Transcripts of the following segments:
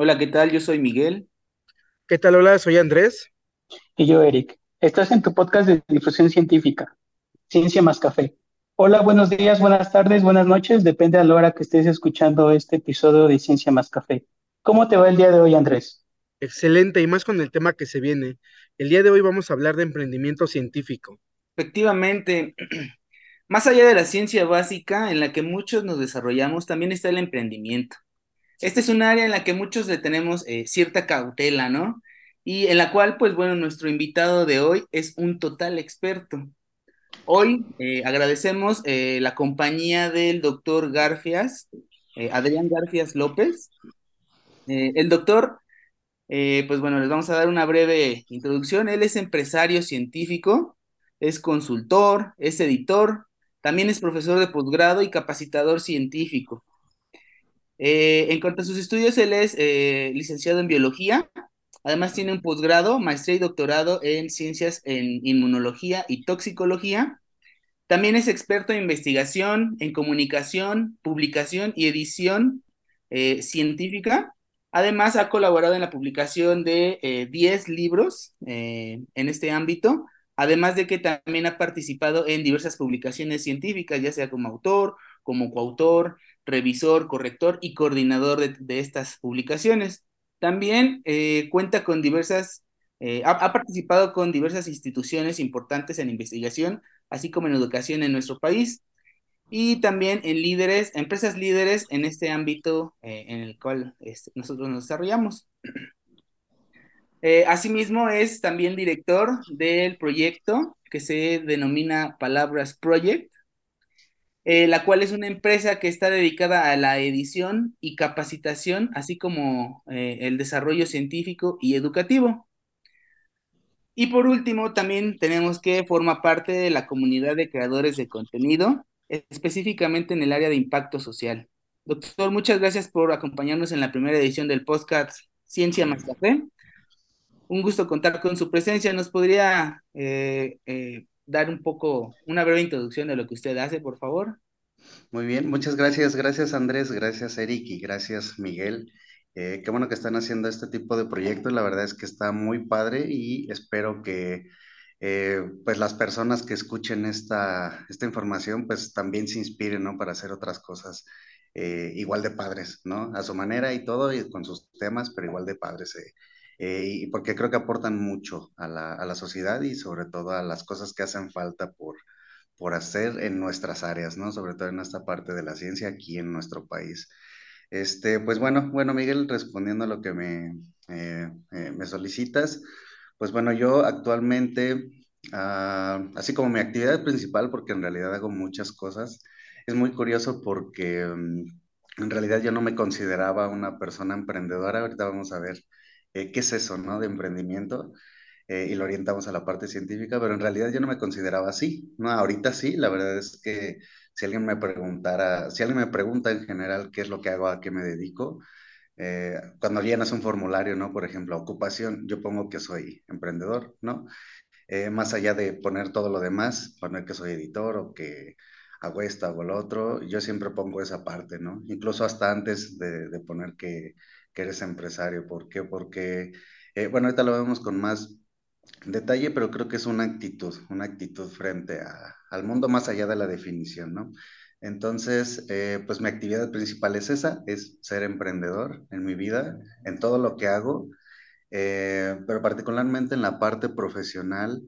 Hola, ¿qué tal? Yo soy Miguel. ¿Qué tal? Hola, soy Andrés. Y yo, Eric. Estás en tu podcast de difusión científica, Ciencia más Café. Hola, buenos días, buenas tardes, buenas noches, depende a la hora que estés escuchando este episodio de Ciencia más Café. ¿Cómo te va el día de hoy, Andrés? Excelente, y más con el tema que se viene. El día de hoy vamos a hablar de emprendimiento científico. Efectivamente, más allá de la ciencia básica en la que muchos nos desarrollamos, también está el emprendimiento. Este es un área en la que muchos le tenemos eh, cierta cautela, ¿no? Y en la cual, pues bueno, nuestro invitado de hoy es un total experto. Hoy eh, agradecemos eh, la compañía del doctor Garfias, Adrián Garfias López. El doctor, pues bueno, les vamos a dar una breve introducción. Él es empresario científico, es consultor, es editor, también es profesor de posgrado y capacitador científico. Eh, en cuanto a sus estudios, él es eh, licenciado en biología, además tiene un posgrado, maestría y doctorado en ciencias en inmunología y toxicología. También es experto en investigación, en comunicación, publicación y edición eh, científica. Además, ha colaborado en la publicación de eh, 10 libros en este ámbito, además de que también ha participado en diversas publicaciones científicas, ya sea como autor, como coautor, revisor, corrector y coordinador de, estas publicaciones. También eh, cuenta con diversas, eh, ha, participado con diversas instituciones importantes en investigación, así como en educación en nuestro país y también en líderes, empresas líderes en este ámbito eh, en el cual este, nosotros nos desarrollamos. Asimismo, es también director del proyecto que se denomina Palabras Project, eh, la cual es una empresa que está dedicada a la edición y capacitación, así como eh, el desarrollo científico y educativo. Y por último, también tenemos que forma parte de la comunidad de creadores de contenido, específicamente en el área de impacto social. Doctor, muchas gracias por acompañarnos en la primera edición del podcast Ciencia más Café. Un gusto contar con su presencia. ¿Nos podría eh, eh, dar un poco, una breve introducción de lo que usted hace, por favor? Muy bien, muchas gracias, gracias Andrés, gracias Eric y gracias Miguel. Eh, qué bueno que están haciendo este tipo de proyectos, la verdad es que está muy padre y espero que eh, pues las personas que escuchen esta, esta información pues también se inspiren, ¿no? Para hacer otras cosas eh, igual de padres, ¿no? A su manera y todo y con sus temas, pero igual de padres. Eh. Y porque creo que aportan mucho a la, a la sociedad y sobre todo a las cosas que hacen falta por, por hacer en nuestras áreas, ¿no? Sobre todo en esta parte de la ciencia aquí en nuestro país. Este, pues bueno, bueno, Miguel, respondiendo a lo que me, eh, eh, me solicitas, pues bueno, yo actualmente, ah, así como mi actividad principal, porque en realidad hago muchas cosas, es muy curioso porque mm, en realidad yo no me consideraba una persona emprendedora. Ahorita vamos a ver eh, qué es eso, ¿no? De emprendimiento eh, y lo orientamos a la parte científica, pero en realidad yo no me consideraba así, ¿no? Ahorita sí, la verdad es que si alguien me preguntara, si alguien me pregunta en general qué es lo que hago, a qué me dedico, eh, cuando llenas un formulario, ¿no? Por ejemplo, ocupación, yo pongo que soy emprendedor, ¿no? Eh, más allá de poner todo lo demás, poner que soy editor o que hago esto, hago lo otro, yo siempre pongo esa parte, ¿no? Incluso hasta antes de, de poner que, que, eres empresario. ¿Por qué? Porque, eh, bueno, ahorita lo vemos con más detalle, pero creo que es una actitud, una actitud frente al mundo más allá de la definición, ¿no? Entonces, eh, pues mi actividad principal es esa, es ser emprendedor en mi vida, en todo lo que hago, eh, pero particularmente en la parte profesional,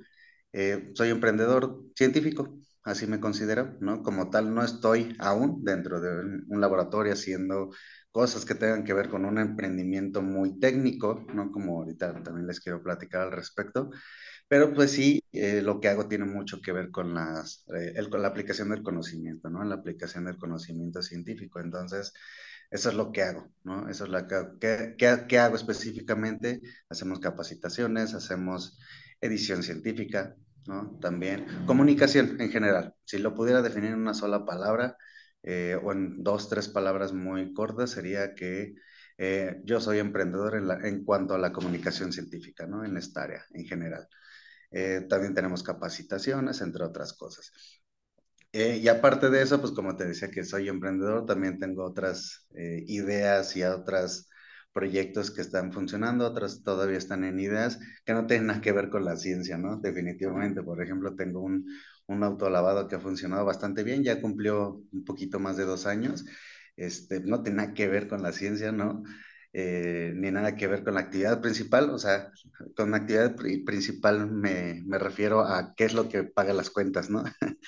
soy emprendedor científico, así me considero, ¿no? Como tal, no estoy aún dentro de un, laboratorio haciendo cosas que tengan que ver con un emprendimiento muy técnico, ¿no? Como ahorita también les quiero platicar al respecto, pero pues sí, eh, lo que hago tiene mucho que ver con, las, eh, el, con la aplicación del conocimiento, ¿no? La aplicación del conocimiento científico. Entonces, eso es lo que hago, ¿no? Eso es lo que, ¿qué, qué, qué hago específicamente? Hacemos capacitaciones, hacemos edición científica, ¿no? También comunicación en general. Si lo pudiera definir en una sola palabra eh, o en dos, tres palabras muy cortas, sería que eh, yo soy emprendedor en, cuanto a la comunicación científica, ¿no? En esta área en general. Eh, también tenemos capacitaciones, entre otras cosas. Y aparte de eso, pues como te decía que soy emprendedor, también tengo otras ideas y otras proyectos que están funcionando, otros todavía están en ideas que no tienen nada que ver con la ciencia, ¿no? Definitivamente, por ejemplo, tengo un, un autolavado que ha funcionado bastante bien, ya cumplió un poquito más de dos años, este, no tiene nada que ver con la ciencia, ¿no? Eh, ni nada que ver con la actividad principal, o sea, con la actividad principal me, me, refiero a qué es lo que paga las cuentas, ¿no?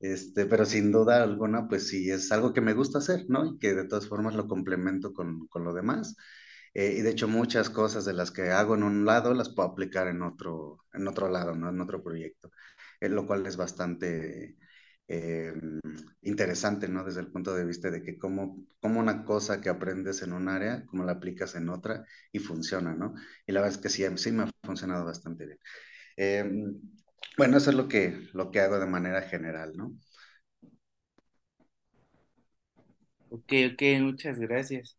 Este, pero sin duda alguna, pues sí, es algo que me gusta hacer, ¿no? Y que de todas formas lo complemento con, con lo demás. Eh, y de hecho muchas cosas de las que hago en un lado las puedo aplicar en otro, en otro lado, ¿no? En otro proyecto, eh, lo cual es bastante eh, interesante, ¿no? Desde el punto de vista de que como, como una cosa que aprendes en un área, como la aplicas en otra y funciona, ¿no? Y la verdad es que sí, sí me ha funcionado bastante bien. Em, bueno, eso es lo que, lo que hago de manera general, ¿no? Ok, ok, muchas gracias.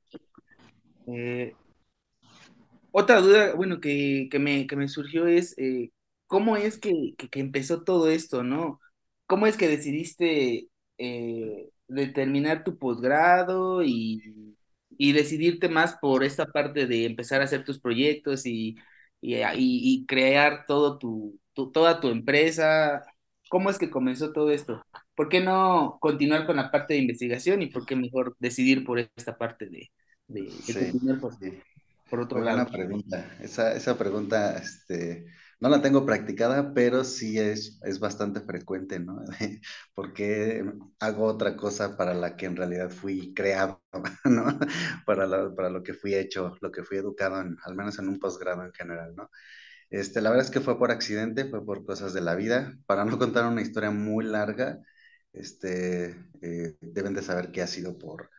Otra duda, bueno, que, que, me, que me surgió es, eh, ¿cómo es que, que, que empezó todo esto, no? ¿Cómo es que decidiste eh, determinar tu posgrado y, y, decidirte más por esta parte de empezar a hacer tus proyectos y, y, y crear todo tu, tu, toda tu empresa? ¿Cómo es que comenzó todo esto? ¿Por qué no continuar con la parte de investigación y por qué mejor decidir por esta parte de, de, de Sí, continuar por, sí. Por otro Muy lado? buena pregunta. Esa, esa pregunta, este, no la tengo practicada, pero sí es, es bastante frecuente, ¿no? Porque hago otra cosa para la que en realidad fui creado, ¿no? Para lo, para lo que fui hecho, lo que fui educado, en, al menos en un posgrado en general, ¿no? Este, la verdad es que fue por accidente, fue por cosas de la vida. Para no contar una historia muy larga, este, eh, deben de saber que ha sido por,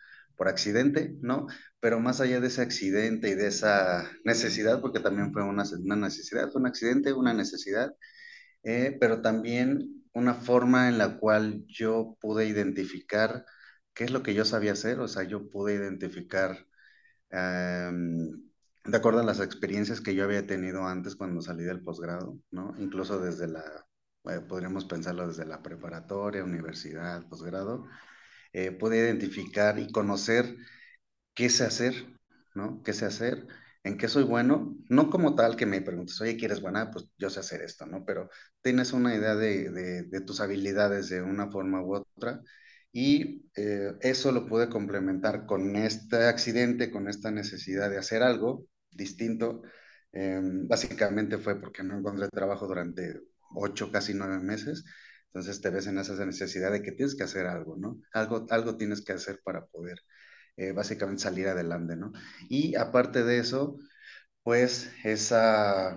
por accidente, ¿no? Pero más allá de ese accidente y de esa necesidad, porque también fue una, una necesidad, fue un accidente, una necesidad, eh, pero también una forma en la cual yo pude identificar qué es lo que yo sabía hacer, o sea, yo pude identificar em, de acuerdo a las experiencias que yo había tenido antes cuando salí del posgrado, ¿no? Incluso desde la, eh, podríamos pensarlo desde la preparatoria, universidad, posgrado, eh, pude identificar y conocer qué sé hacer, ¿no? ¿Qué sé hacer? ¿En qué soy bueno? No como tal que me preguntes, oye, ¿quieres buena? Pues yo sé hacer esto, ¿no? Pero tienes una idea de, de, de tus habilidades de una forma u otra y eh, eso lo pude complementar con este accidente, con esta necesidad de hacer algo distinto. Eh, básicamente fue porque no encontré trabajo durante ocho, casi nueve meses. Entonces te ves en esa necesidad de que tienes que hacer algo, ¿no? Algo, algo tienes que hacer para poder eh, básicamente salir adelante, ¿no? Y aparte de eso, pues esa,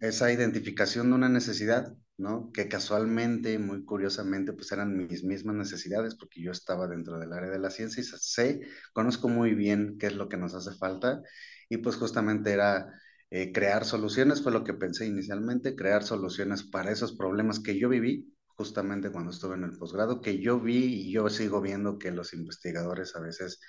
esa identificación de una necesidad, ¿no? Que casualmente, muy curiosamente, pues eran mis mismas necesidades, porque yo estaba dentro del área de la ciencia y sé, conozco muy bien qué es lo que nos hace falta, y pues justamente era eh, crear soluciones, fue lo que pensé inicialmente, crear soluciones para esos problemas que yo viví justamente cuando estuve en el posgrado, que yo vi y yo sigo viendo que los investigadores a veces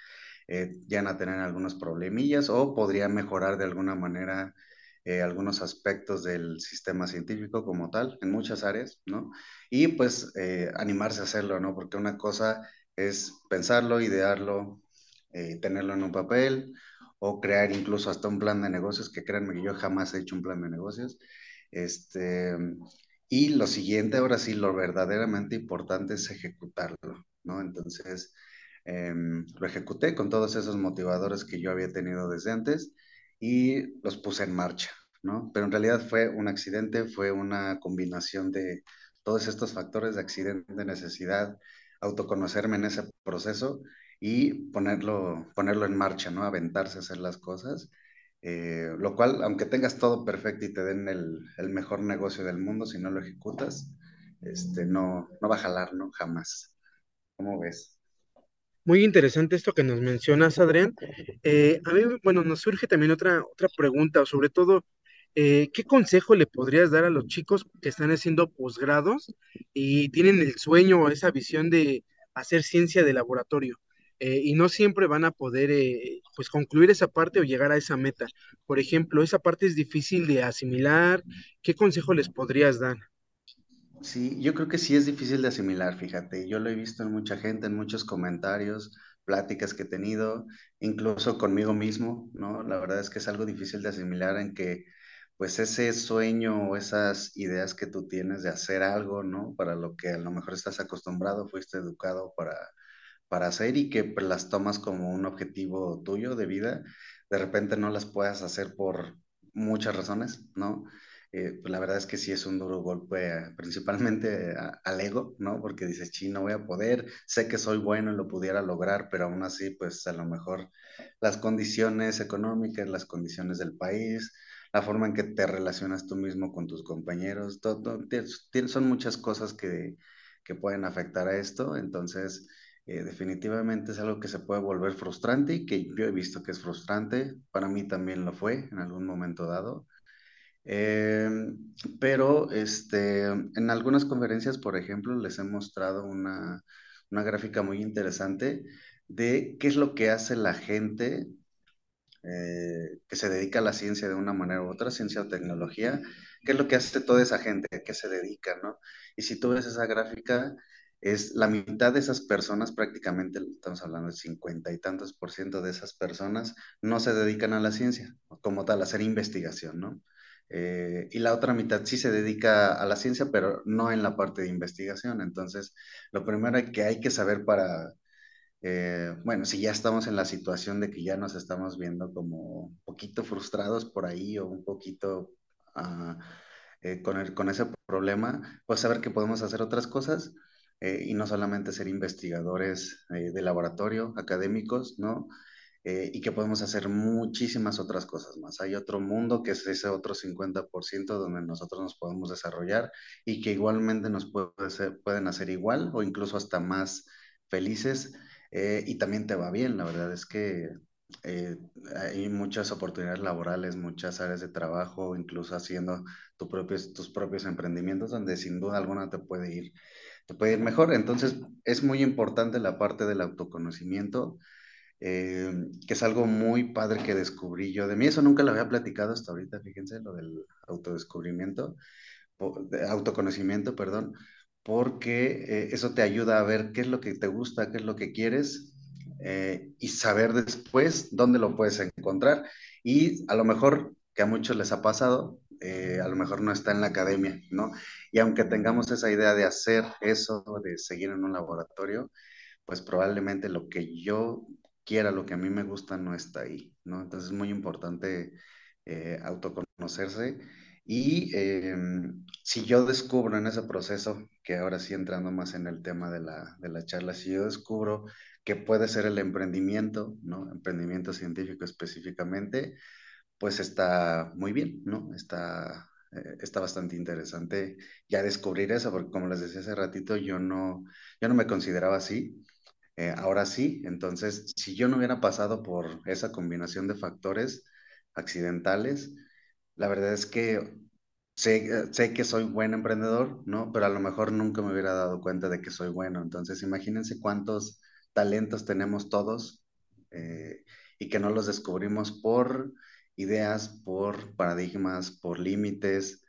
eh, llegan a tener algunos problemillas o podría mejorar de alguna manera eh, algunos aspectos del sistema científico como tal, en muchas áreas, ¿no? Y pues eh, animarse a hacerlo, ¿no? Porque una cosa es pensarlo, idearlo, eh, tenerlo en un papel o crear incluso hasta un plan de negocios, que créanme que yo jamás he hecho un plan de negocios. Este, y lo siguiente, ahora sí, lo verdaderamente importante es ejecutarlo, ¿no? Entonces, eh, lo ejecuté con todos esos motivadores que yo había tenido desde antes y los puse en marcha, ¿no? Pero en realidad fue un accidente, fue una combinación de todos estos factores de accidente, de necesidad, autoconocerme en ese proceso y ponerlo, ponerlo en marcha, ¿no? Aventarse a hacer las cosas. Eh, lo cual, aunque tengas todo perfecto y te den el, el, mejor negocio del mundo, si no lo ejecutas, este, no, no va a jalar, ¿no? Jamás. ¿Cómo ves? Muy interesante esto que nos mencionas, Adrián. Eh, a mí, bueno, nos surge también otra, otra pregunta, sobre todo, eh, ¿qué consejo le podrías dar a los chicos que están haciendo posgrados y tienen el sueño o esa visión de hacer ciencia de laboratorio? Eh, y no siempre van a poder, eh, pues, concluir esa parte o llegar a esa meta. Por ejemplo, esa parte es difícil de asimilar. ¿Qué consejo les podrías dar? Sí, yo creo que sí es difícil de asimilar, fíjate. Yo lo he visto en mucha gente, en muchos comentarios, pláticas que he tenido, incluso conmigo mismo, ¿no? La verdad es que es algo difícil de asimilar en que pues ese sueño o esas ideas que tú tienes de hacer algo, ¿no? Para lo que a lo mejor estás acostumbrado, fuiste educado para, para hacer y que pues, las tomas como un objetivo tuyo de vida, de repente no las puedas hacer por muchas razones, ¿no? Eh, pues la verdad es que sí es un duro golpe, principalmente al ego, ¿no? Porque dices, sí, no voy a poder, sé que soy bueno y lo pudiera lograr, pero aún así, pues a lo mejor las condiciones económicas, las condiciones del país, la forma en que te relacionas tú mismo con tus compañeros, todo, son muchas cosas que, que pueden afectar a esto, entonces... Eh, definitivamente es algo que se puede volver frustrante y que yo he visto que es frustrante. Para mí también lo fue en algún momento dado. Em, pero este, en algunas conferencias, por ejemplo, les he mostrado una, una gráfica muy interesante de qué es lo que hace la gente eh, que se dedica a la ciencia de una manera u otra, ciencia o tecnología, qué es lo que hace toda esa gente, a qué se dedica, ¿no? Y si tú ves esa gráfica, es la mitad de esas personas, prácticamente estamos hablando de cincuenta y tantos por ciento de esas personas, no se dedican a la ciencia, como tal, a hacer investigación, ¿no? Eh, y la otra mitad sí se dedica a la ciencia, pero no en la parte de investigación. Entonces, lo primero que hay que saber para, eh, bueno, si ya estamos en la situación de que ya nos estamos viendo como un poquito frustrados por ahí o un poquito ah, eh, con, el, con ese problema, pues saber que podemos hacer otras cosas eh, y no solamente ser investigadores eh, de laboratorio, académicos, ¿no? Eh, y que podemos hacer muchísimas otras cosas más. Hay otro mundo que es ese otro 50% donde nosotros nos podemos desarrollar y que igualmente nos puede pueden hacer igual o incluso hasta más felices y también te va bien. La verdad es que hay muchas oportunidades laborales, muchas áreas de trabajo, incluso haciendo tu tus propios emprendimientos donde sin duda alguna te puede ir te puede ir mejor. Entonces, es muy importante la parte del autoconocimiento, eh, que es algo muy padre que descubrí yo. De mí eso nunca lo había platicado hasta ahorita, fíjense, lo del autodescubrimiento, autoconocimiento, perdón, porque eh, eso te ayuda a ver qué es lo que te gusta, qué es lo que quieres eh, y saber después dónde lo puedes encontrar. Y a lo mejor que a muchos les ha pasado, eh, a lo mejor no está en la academia, ¿no? Y aunque tengamos esa idea de hacer eso, de seguir en un laboratorio, pues probablemente lo que yo quiera, lo que a mí me gusta, no está ahí, ¿no? Entonces es muy importante eh, autoconocerse y em, si yo descubro en ese proceso, que ahora sí entrando más en el tema de la, de la charla, si yo descubro que puede ser el emprendimiento, ¿no? Emprendimiento científico específicamente, pues está muy bien, ¿no? Está, eh, está bastante interesante ya descubrir eso, porque como les decía hace ratito, yo no, yo no me consideraba así, eh, ahora sí, entonces, si yo no hubiera pasado por esa combinación de factores accidentales, la verdad es que sé, sé que soy buen emprendedor, ¿no? Pero a lo mejor nunca me hubiera dado cuenta de que soy bueno, entonces imagínense cuántos talentos tenemos todos eh, y que no los descubrimos por ideas, por paradigmas, por límites,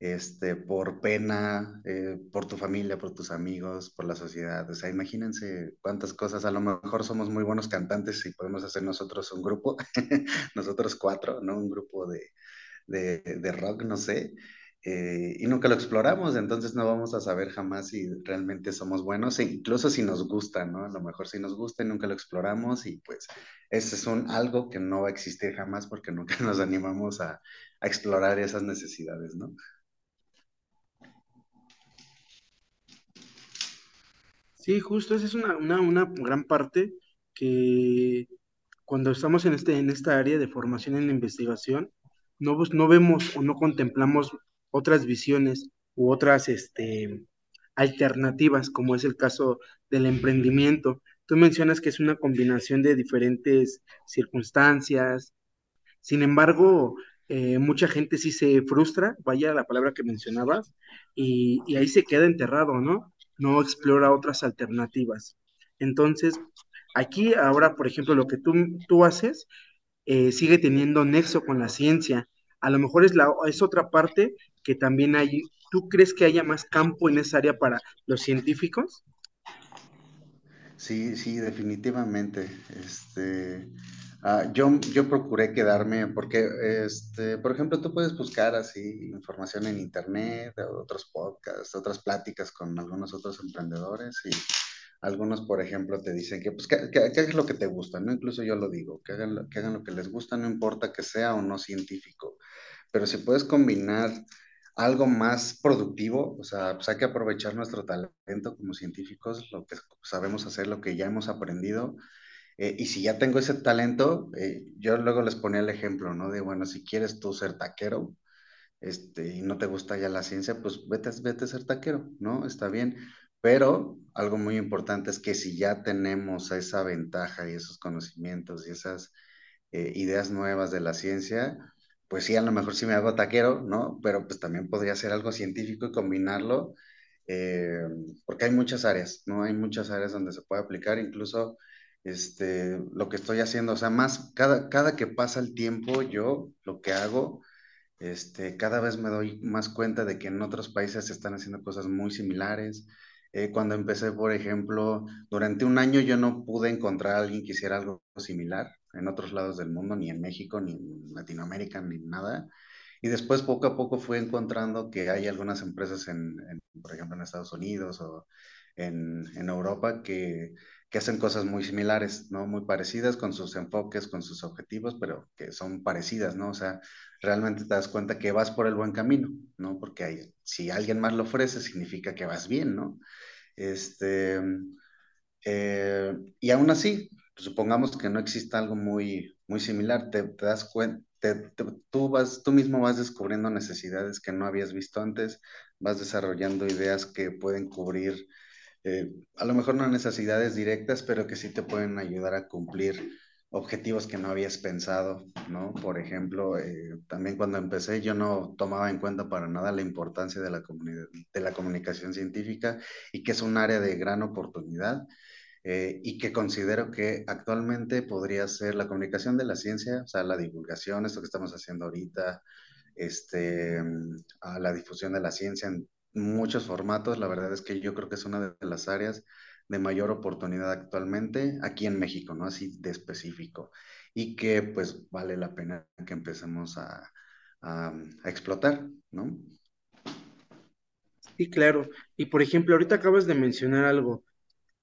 este, por pena, eh, por tu familia, por tus amigos, por la sociedad. O sea, imagínense cuántas cosas. A lo mejor somos muy buenos cantantes y podemos hacer nosotros un grupo, nosotros cuatro, ¿no? Un grupo de, de, de rock, no sé. Eh, y nunca lo exploramos, entonces no vamos a saber jamás si realmente somos buenos, e incluso si nos gusta, ¿no? A lo mejor si nos gusta y nunca lo exploramos y pues ese es un, algo que no va a existir jamás porque nunca nos animamos a, a explorar esas necesidades, ¿no? Sí, justo, esa es una, una, una gran parte que cuando estamos en, este, en esta área de formación en investigación, no, no vemos o no contemplamos otras visiones u otras este, alternativas, como es el caso del emprendimiento. Tú mencionas que es una combinación de diferentes circunstancias. Sin embargo, eh, mucha gente sí se frustra, vaya la palabra que mencionabas, y, ahí se queda enterrado, ¿no? No explora otras alternativas. Entonces, aquí ahora, por ejemplo, lo que tú, tú haces eh, sigue teniendo nexo con la ciencia. A lo mejor es, la, es otra parte que también hay, ¿tú crees que haya más campo en esa área para los científicos? Sí, sí, definitivamente. Este, ah, yo, yo procuré quedarme, porque, este, por ejemplo, tú puedes buscar así información en internet, otros podcasts, otras pláticas con algunos otros emprendedores y algunos, por ejemplo, te dicen que, pues, que, que, hagas lo que te gusta, ¿no? Incluso yo lo digo, que hagan, lo, que hagan lo que les gusta, no importa que sea o no científico, pero si puedes combinar algo más productivo, o sea, pues hay que aprovechar nuestro talento como científicos, lo que sabemos hacer, lo que ya hemos aprendido. Eh, y si ya tengo ese talento, eh, yo luego les ponía el ejemplo, ¿no? De, bueno, si quieres tú ser taquero, este, y no te gusta ya la ciencia, pues vete, vete a ser taquero, ¿no? Está bien. Pero algo muy importante es que si ya tenemos esa ventaja y esos conocimientos y esas eh, ideas nuevas de la ciencia, pues sí, a lo mejor sí me hago taquero, ¿no? Pero pues también podría ser algo científico y combinarlo, eh, porque hay muchas áreas, ¿no? Hay muchas áreas donde se puede aplicar, incluso este, lo que estoy haciendo, o sea, más, cada, cada que pasa el tiempo, yo lo que hago, este, cada vez me doy más cuenta de que en otros países se están haciendo cosas muy similares. Eh, cuando empecé, por ejemplo, durante un año yo no pude encontrar a alguien que hiciera algo similar en otros lados del mundo, ni en México, ni en Latinoamérica, ni nada. Y después poco a poco fui encontrando que hay algunas empresas, en, por ejemplo, en Estados Unidos o en, en Europa que, que, hacen cosas muy similares, ¿no? Muy parecidas con sus enfoques, con sus objetivos, pero que son parecidas, ¿no? O sea, realmente te das cuenta que vas por el buen camino, ¿no? Porque hay, si alguien más lo ofrece, significa que vas bien, ¿no? Este, eh, y aún así, supongamos que no exista algo muy, muy similar, te, das cuenta, tú, vas, tú mismo vas descubriendo necesidades que no habías visto antes, vas desarrollando ideas que pueden cubrir, eh, a lo mejor no necesidades directas, pero que sí te pueden ayudar a cumplir objetivos que no habías pensado, ¿no? Por ejemplo, eh, también cuando empecé yo no tomaba en cuenta para nada la importancia de la, de la comunicación científica y que es un área de gran oportunidad eh, y que considero que actualmente podría ser la comunicación de la ciencia, o sea, la divulgación, esto que estamos haciendo ahorita, este, a la difusión de la ciencia en muchos formatos. La verdad es que yo creo que es una de las áreas de mayor oportunidad actualmente aquí en México, ¿no? Así de específico. Y que pues vale la pena que empecemos a, a, a explotar, ¿no? Sí, claro. Y por ejemplo, ahorita acabas de mencionar algo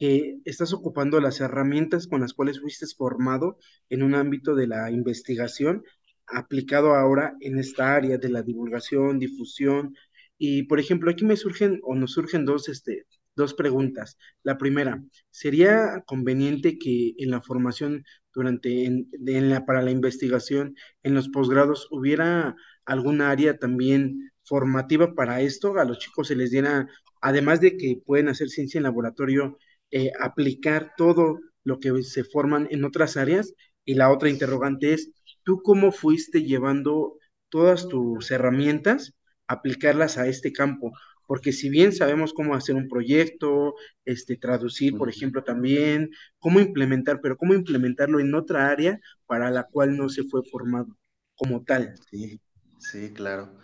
que estás ocupando las herramientas con las cuales fuiste formado en un ámbito de la investigación, aplicado ahora en esta área de la divulgación, difusión. Y, por ejemplo, aquí me surgen o nos surgen dos, este, dos preguntas. La primera, ¿sería conveniente que en la formación durante, en, la, para la investigación, en los posgrados, hubiera alguna área también formativa para esto? A los chicos se les diera, además de que pueden hacer ciencia en laboratorio, eh, aplicar todo lo que se forman en otras áreas. Y la otra interrogante es, ¿tú cómo fuiste llevando todas tus herramientas, aplicarlas a este campo? Porque si bien sabemos cómo hacer un proyecto, este, traducir, por ejemplo, también, cómo implementar, pero cómo implementarlo en otra área para la cual no se fue formado como tal. Sí, sí, claro.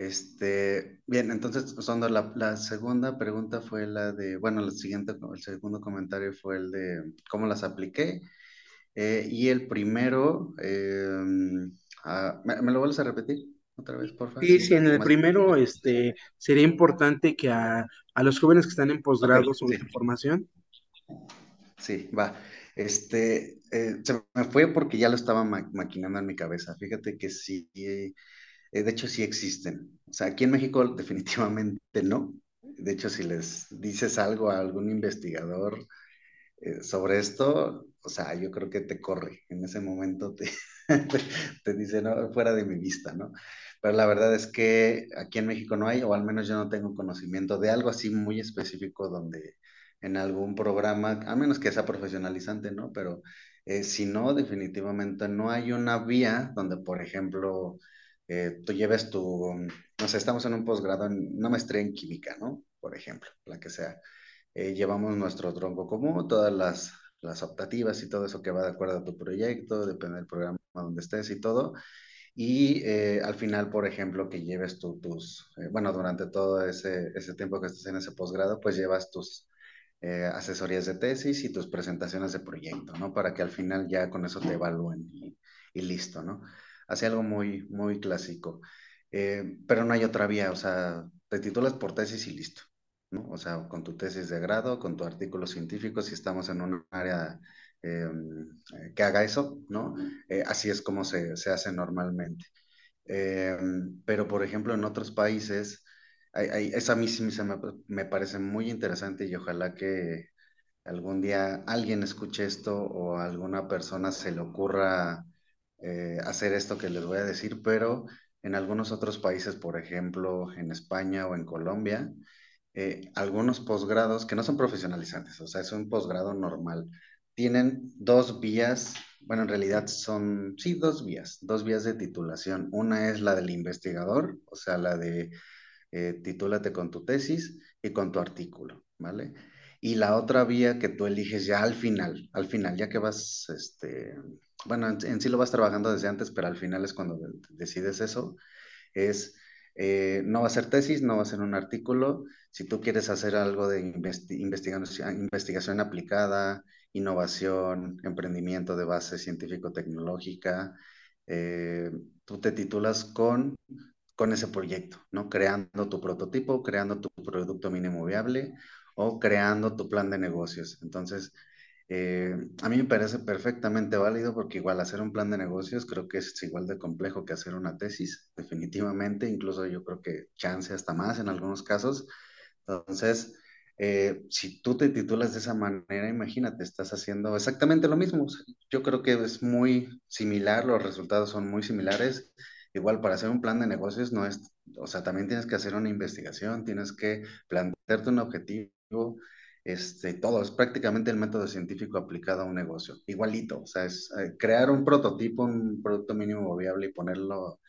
Este, bien, entonces, Sondo, la, la, segunda pregunta fue la de, bueno, el siguiente, el segundo comentario fue el de cómo las apliqué. Eh, y el primero, eh, ah, ¿me, lo vuelves a repetir otra vez, por favor? Sí, sí, en el primero, este, sería importante que a, a los jóvenes que están en posgrados okay, o en sí. formación. Sí, va. Este, eh, se me fue porque ya lo estaba ma maquinando en mi cabeza. Fíjate que sí. Eh, de hecho, sí existen. O sea, aquí en México definitivamente no. De hecho, si les dices algo a algún investigador eh, sobre esto, o sea, yo creo que te corre. En ese momento te, te dice, no, fuera de mi vista, ¿no? Pero la verdad es que aquí en México no hay, o al menos yo no tengo conocimiento de algo así muy específico donde en algún programa, a menos que sea profesionalizante, ¿no? Pero eh, si no, definitivamente no hay una vía donde, por ejemplo, eh, tú lleves tu, no sé, estamos en un posgrado, en una maestría en química, ¿no? Por ejemplo, la que sea. Eh, llevamos nuestro tronco común, todas las, las optativas y todo eso que va de acuerdo a tu proyecto, depende del programa donde estés y todo. Y eh, al final, por ejemplo, que lleves tu, tus, bueno, durante todo ese, ese tiempo que estés en ese posgrado, pues llevas tus asesorías de tesis y tus presentaciones de proyecto, ¿no? Para que al final ya con eso te evalúen y listo, ¿no? Así algo muy, muy clásico. Eh, pero no hay otra vía, o sea, te titulas por tesis y listo, ¿no? O sea, con tu tesis de grado, con tu artículo científico, si estamos en un área em, eh, que haga eso, ¿no? Eh, así es como se, se hace normalmente. Pero, por ejemplo, en otros países, hay, esa a me, me parece muy interesante y ojalá que algún día alguien escuche esto o alguna persona se le ocurra hacer esto que les voy a decir, pero en algunos otros países, por ejemplo, en España o en Colombia, eh, algunos posgrados que no son profesionalizantes, o sea, es un posgrado normal, tienen dos vías, bueno, en realidad son, sí, dos vías, dos vías de titulación. Una es la del investigador, o sea, la de eh, titúlate con tu tesis y con tu artículo, ¿vale? Y la otra vía que tú eliges ya al final, al final, ya que vas, este, bueno, en, sí lo vas trabajando desde antes, pero al final es cuando decides eso, es, eh, no va a ser tesis, no va a ser un artículo, si tú quieres hacer algo de investigación, investigación aplicada, innovación, emprendimiento de base científico-tecnológica, eh, tú te titulas con, con ese proyecto, ¿no? Creando tu prototipo, creando tu producto mínimo viable o creando tu plan de negocios. Entonces, eh, a mí me parece perfectamente válido porque igual hacer un plan de negocios creo que es igual de complejo que hacer una tesis, definitivamente, incluso yo creo que chance hasta más en algunos casos. Entonces, eh, si tú te titulas de esa manera, imagínate, estás haciendo exactamente lo mismo. Yo creo que es muy similar, los resultados son muy similares. Igual para hacer un plan de negocios no es, o sea, también tienes que hacer una investigación, tienes que plantearte un objetivo, este, todo, es prácticamente el método científico aplicado a un negocio, igualito, o sea, es eh, crear un prototipo, un producto mínimo viable y ponerlo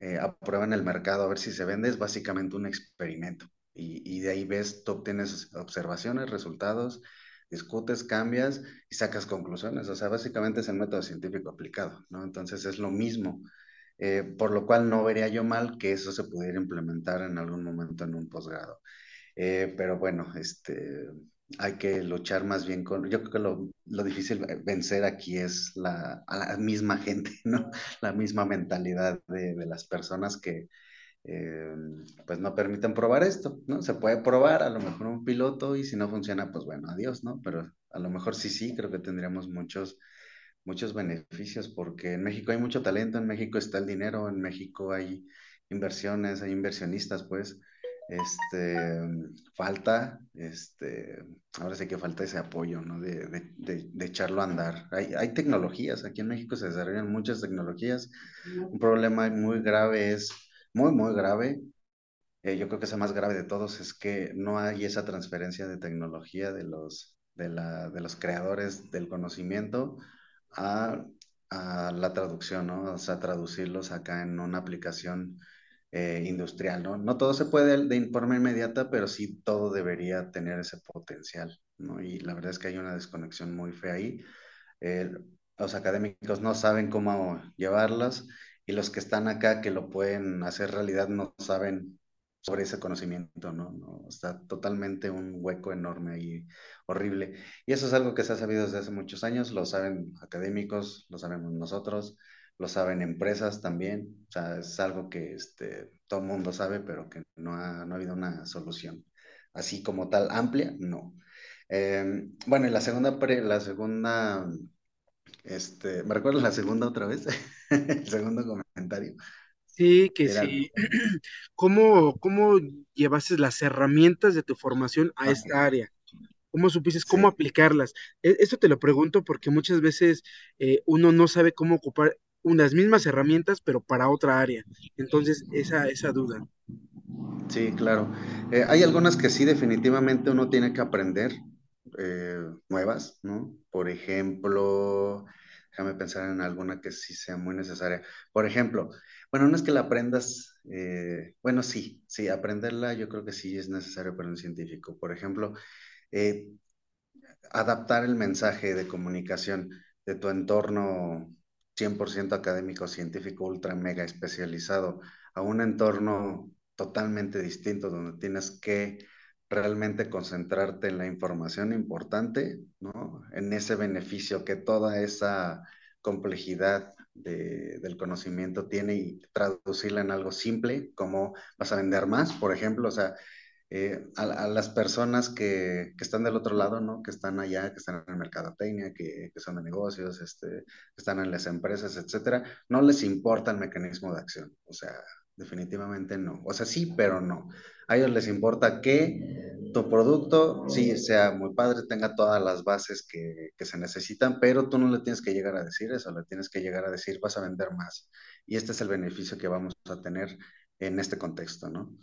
eh, a prueba en el mercado a ver si se vende, es básicamente un experimento. Y, y, de ahí ves, tú obtienes observaciones, resultados, discutes, cambias y sacas conclusiones. O sea, básicamente es el método científico aplicado, ¿no? Entonces es lo mismo. Eh, por lo cual no vería yo mal que eso se pudiera implementar en algún momento en un posgrado. Eh, pero bueno, este, hay que luchar más bien con, yo creo que lo, lo difícil vencer aquí es la, a la misma gente, ¿no? La misma mentalidad de, de las personas que eh, pues no permiten probar esto, ¿no? Se puede probar a lo mejor un piloto y si no funciona, pues bueno, adiós, ¿no? Pero a lo mejor sí, sí, creo que tendríamos muchos, muchos beneficios porque en México hay mucho talento, en México está el dinero, en México hay inversiones, hay inversionistas, pues este, falta, este, ahora sí que falta ese apoyo, ¿no? De, de, de, echarlo a andar. Hay, hay, tecnologías, aquí en México se desarrollan muchas tecnologías. Un problema muy grave es, muy, muy grave, eh, yo creo que es el más grave de todos, es que no hay esa transferencia de tecnología de los, de la, de los creadores del conocimiento a, a la traducción, ¿no? O sea, traducirlos acá en una aplicación eh, industrial, ¿no? No todo se puede de forma inmediata, pero sí todo debería tener ese potencial, ¿no? Y la verdad es que hay una desconexión muy fea ahí. Eh, los académicos no saben cómo llevarlas y los que están acá que lo pueden hacer realidad no saben sobre ese conocimiento, ¿no? ¿no? Está totalmente un hueco enorme y horrible. Y eso es algo que se ha sabido desde hace muchos años, lo saben académicos, lo sabemos nosotros, lo saben empresas también, o sea, es algo que este, todo el mundo sabe, pero que no ha, no ha habido una solución así como tal amplia, no. Eh, bueno, y la segunda, la segunda, este, ¿me recuerdas la segunda otra vez? El segundo comentario. Sí, que Era... sí. ¿Cómo, ¿Cómo llevaste las herramientas de tu formación a esta área? ¿Cómo supiste cómo sí. aplicarlas? E, esto te lo pregunto porque muchas veces eh, uno no sabe cómo ocupar unas mismas herramientas, pero para otra área. Entonces, esa, esa duda. Sí, claro. Eh, hay algunas que sí definitivamente uno tiene que aprender, eh, nuevas, ¿no? Por ejemplo, déjame pensar en alguna que sí sea muy necesaria. Por ejemplo, bueno, no es que la aprendas, eh, bueno, sí, sí, aprenderla yo creo que sí es necesario para un científico. Por ejemplo, adaptar el mensaje de comunicación de tu entorno 100% académico, científico, ultra, mega especializado, a un entorno totalmente distinto, donde tienes que realmente concentrarte en la información importante, ¿no? En ese beneficio que toda esa complejidad del conocimiento tiene y traducirla en algo simple, como vas a vender más, por ejemplo, o sea, eh, a, las personas que, que, están del otro lado, ¿no? Que están allá, que están en mercadotecnia, que, que son de negocios, este, que están en las empresas, etcétera, no les importa el mecanismo de acción. O sea, definitivamente no. O sea, sí, pero no. A ellos les importa que tu producto, sí, sea muy padre, tenga todas las bases que, que, se necesitan, pero tú no le tienes que llegar a decir eso, le tienes que llegar a decir, vas a vender más. Y este es el beneficio que vamos a tener en este contexto, ¿no?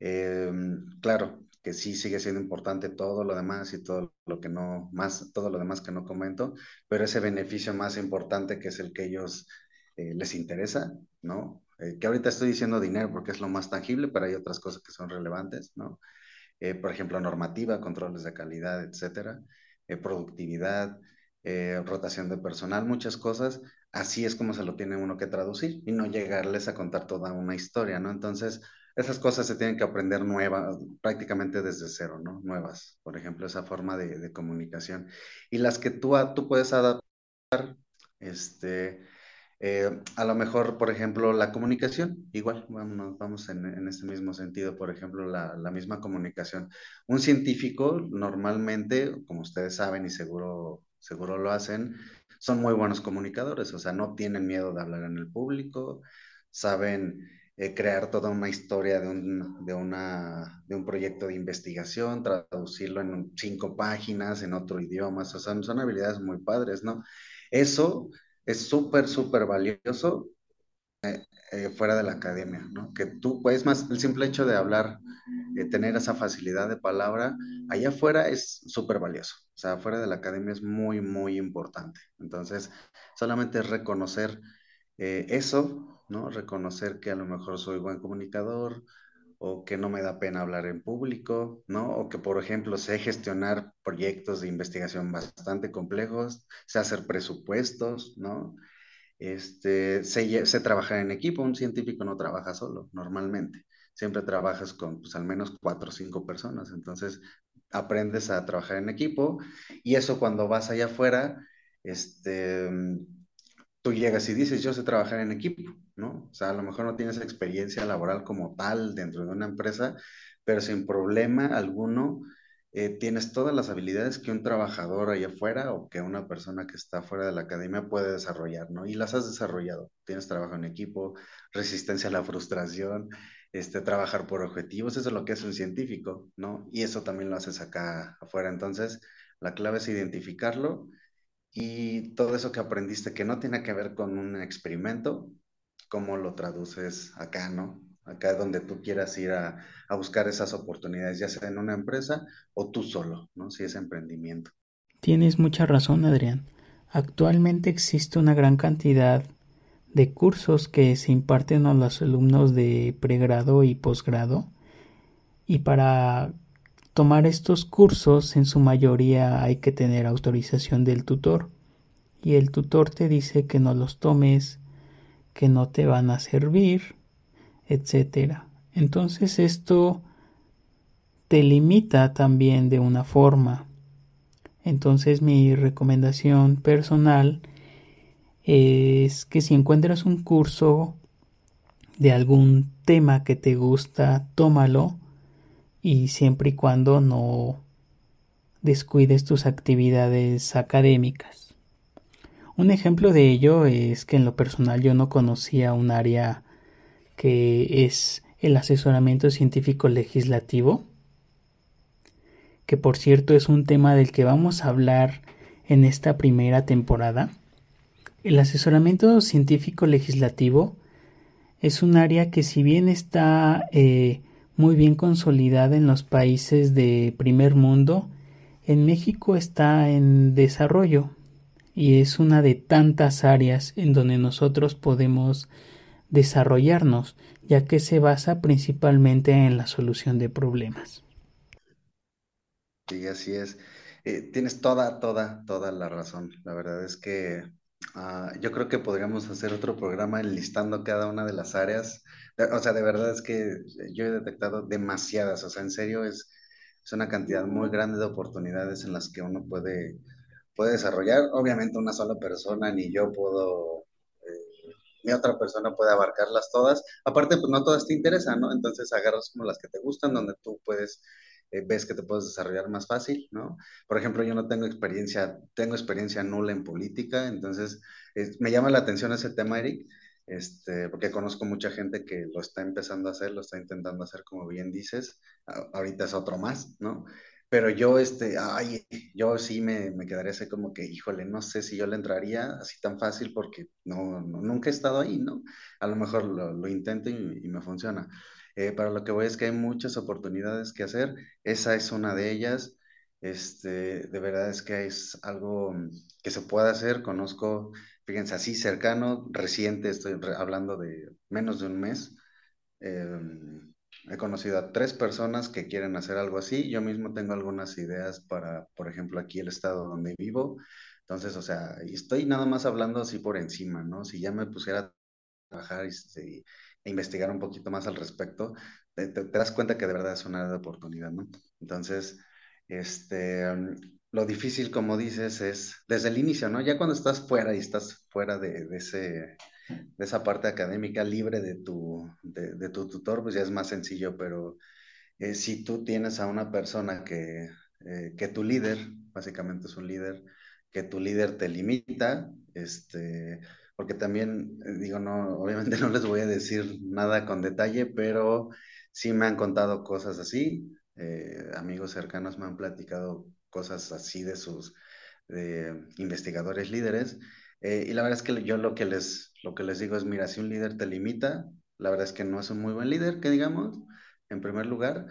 Eh, claro, que sí sigue siendo importante todo lo demás y todo lo que no, más, todo lo demás que no comento, pero ese beneficio más importante que es el que ellos eh, les interesa, ¿no? Eh, que ahorita estoy diciendo dinero porque es lo más tangible, pero hay otras cosas que son relevantes, ¿no? por ejemplo, normativa, controles de calidad, etcétera, productividad, rotación de personal, muchas cosas, así es como se lo tiene uno que traducir y no llegarles a contar toda una historia, ¿no? Entonces, esas cosas se tienen que aprender nuevas, prácticamente desde cero, ¿no? Nuevas, por ejemplo, esa forma de, comunicación. Y las que tú, tú puedes adaptar, este, eh, a lo mejor, por ejemplo, la comunicación, igual, vamos, vamos en, en este mismo sentido, por ejemplo, la, la, misma comunicación. Un científico normalmente, como ustedes saben y seguro, seguro lo hacen, son muy buenos comunicadores, o sea, no tienen miedo de hablar en el público, saben eh, crear toda una historia de un, de, una, de un proyecto de investigación, traducirlo en cinco páginas, en otro idioma, o sea, son, habilidades muy padres, ¿no? Eso es súper, súper valioso eh, eh, fuera de la academia, ¿no? Que tú, pues más, el simple hecho de hablar, tener esa facilidad de palabra, allá afuera es súper valioso, o sea, fuera de la academia es muy, muy importante. Entonces, solamente reconocer eso ¿no? Reconocer que a lo mejor soy buen comunicador o que no me da pena hablar en público, ¿no? O que, por ejemplo, sé gestionar proyectos de investigación bastante complejos, sé hacer presupuestos, ¿no? Este, sé, sé trabajar en equipo, un científico no trabaja solo, normalmente. Siempre trabajas con pues, al menos cuatro o cinco personas, entonces aprendes a trabajar en equipo y eso cuando vas allá afuera, este, tú llegas y dices, yo sé trabajar en equipo, ¿no? O sea, a lo mejor no tienes experiencia laboral como tal dentro de una empresa, pero sin problema alguno eh, tienes todas las habilidades que un trabajador allá afuera o que una persona que está fuera de la academia puede desarrollar, ¿no? Y las has desarrollado. Tienes trabajo en equipo, resistencia a la frustración, este, trabajar por objetivos, eso es lo que es un científico, ¿no? Y eso también lo haces acá afuera. Entonces, la clave es identificarlo y todo eso que aprendiste que no tiene que ver con un experimento, ¿cómo lo traduces acá, no? Acá es donde tú quieras ir a, a buscar esas oportunidades, ya sea en una empresa o tú solo, ¿no? Si es emprendimiento. Tienes mucha razón, Adrián. Actualmente existe una gran cantidad de cursos que se imparten a los alumnos de pregrado y posgrado y para tomar estos cursos en su mayoría hay que tener autorización del tutor y el tutor te dice que no los tomes, que no te van a servir, etc. Entonces esto te limita también de una forma. Entonces mi recomendación personal es que si encuentras un curso de algún tema que te gusta, tómalo y siempre y cuando no descuides tus actividades académicas. Un ejemplo de ello es que en lo personal yo no conocía un área que es el asesoramiento científico legislativo, que por cierto es un tema del que vamos a hablar en esta primera temporada. El asesoramiento científico legislativo es un área que si bien está eh, muy bien consolidada en los países de primer mundo, en México está en desarrollo y es una de tantas áreas en donde nosotros podemos desarrollarnos, ya que se basa principalmente en la solución de problemas. Sí, así es. Eh, tienes toda, toda, toda la razón. La verdad es que ah, yo creo que podríamos hacer otro programa enlistando cada una de las áreas o sea, de verdad es que yo he detectado demasiadas, o sea, en serio es es una cantidad muy grande de oportunidades en las que uno puede, puede desarrollar. Obviamente una sola persona, ni yo puedo, eh, ni otra persona puede abarcarlas todas. Aparte, pues no todas te interesan, ¿no? Entonces agarras como las que te gustan, donde tú puedes eh, ves que te puedes desarrollar más fácil, ¿no? Por ejemplo, yo no tengo experiencia, tengo experiencia nula en política, entonces me llama la atención ese tema, Eric, este, porque conozco mucha gente que lo está empezando a hacer, lo está intentando hacer, como bien dices, ahorita es otro más, ¿no? Pero yo, este, ay, yo sí me, me quedaría así como que, híjole, no sé si yo le entraría así tan fácil porque no, nunca he estado ahí, ¿no? A lo mejor lo, lo intento y, y me funciona. Eh, para lo que voy es que hay muchas oportunidades que hacer. Esa es una de ellas. Este, de verdad es que es algo que se puede hacer. Conozco, fíjense, así cercano, reciente, estoy hablando de menos de un mes. Em, he conocido a tres personas que quieren hacer algo así. Yo mismo tengo algunas ideas para, por ejemplo, aquí el estado donde vivo. Entonces, o sea, estoy nada más hablando así por encima, ¿no? Si ya me pusiera a trabajar y, y investigar un poquito más al respecto, te, das cuenta que de verdad es una oportunidad, ¿no? Entonces, este, lo difícil, como dices, es desde el inicio, ¿no? Ya cuando estás fuera y estás fuera de, de ese, de esa parte académica libre de tu, de, tu tutor, pues ya es más sencillo, pero eh, si tú tienes a una persona que, eh, que tu líder, básicamente es un líder, que tu líder te limita, este, porque también, eh, digo, no, obviamente no les voy a decir nada con detalle, pero sí me han contado cosas así, amigos cercanos me han platicado cosas así de sus investigadores líderes, eh, y la verdad es que yo lo que, les, lo que les digo es, mira, si un líder te limita, la verdad es que no es un muy buen líder, que digamos, en primer lugar.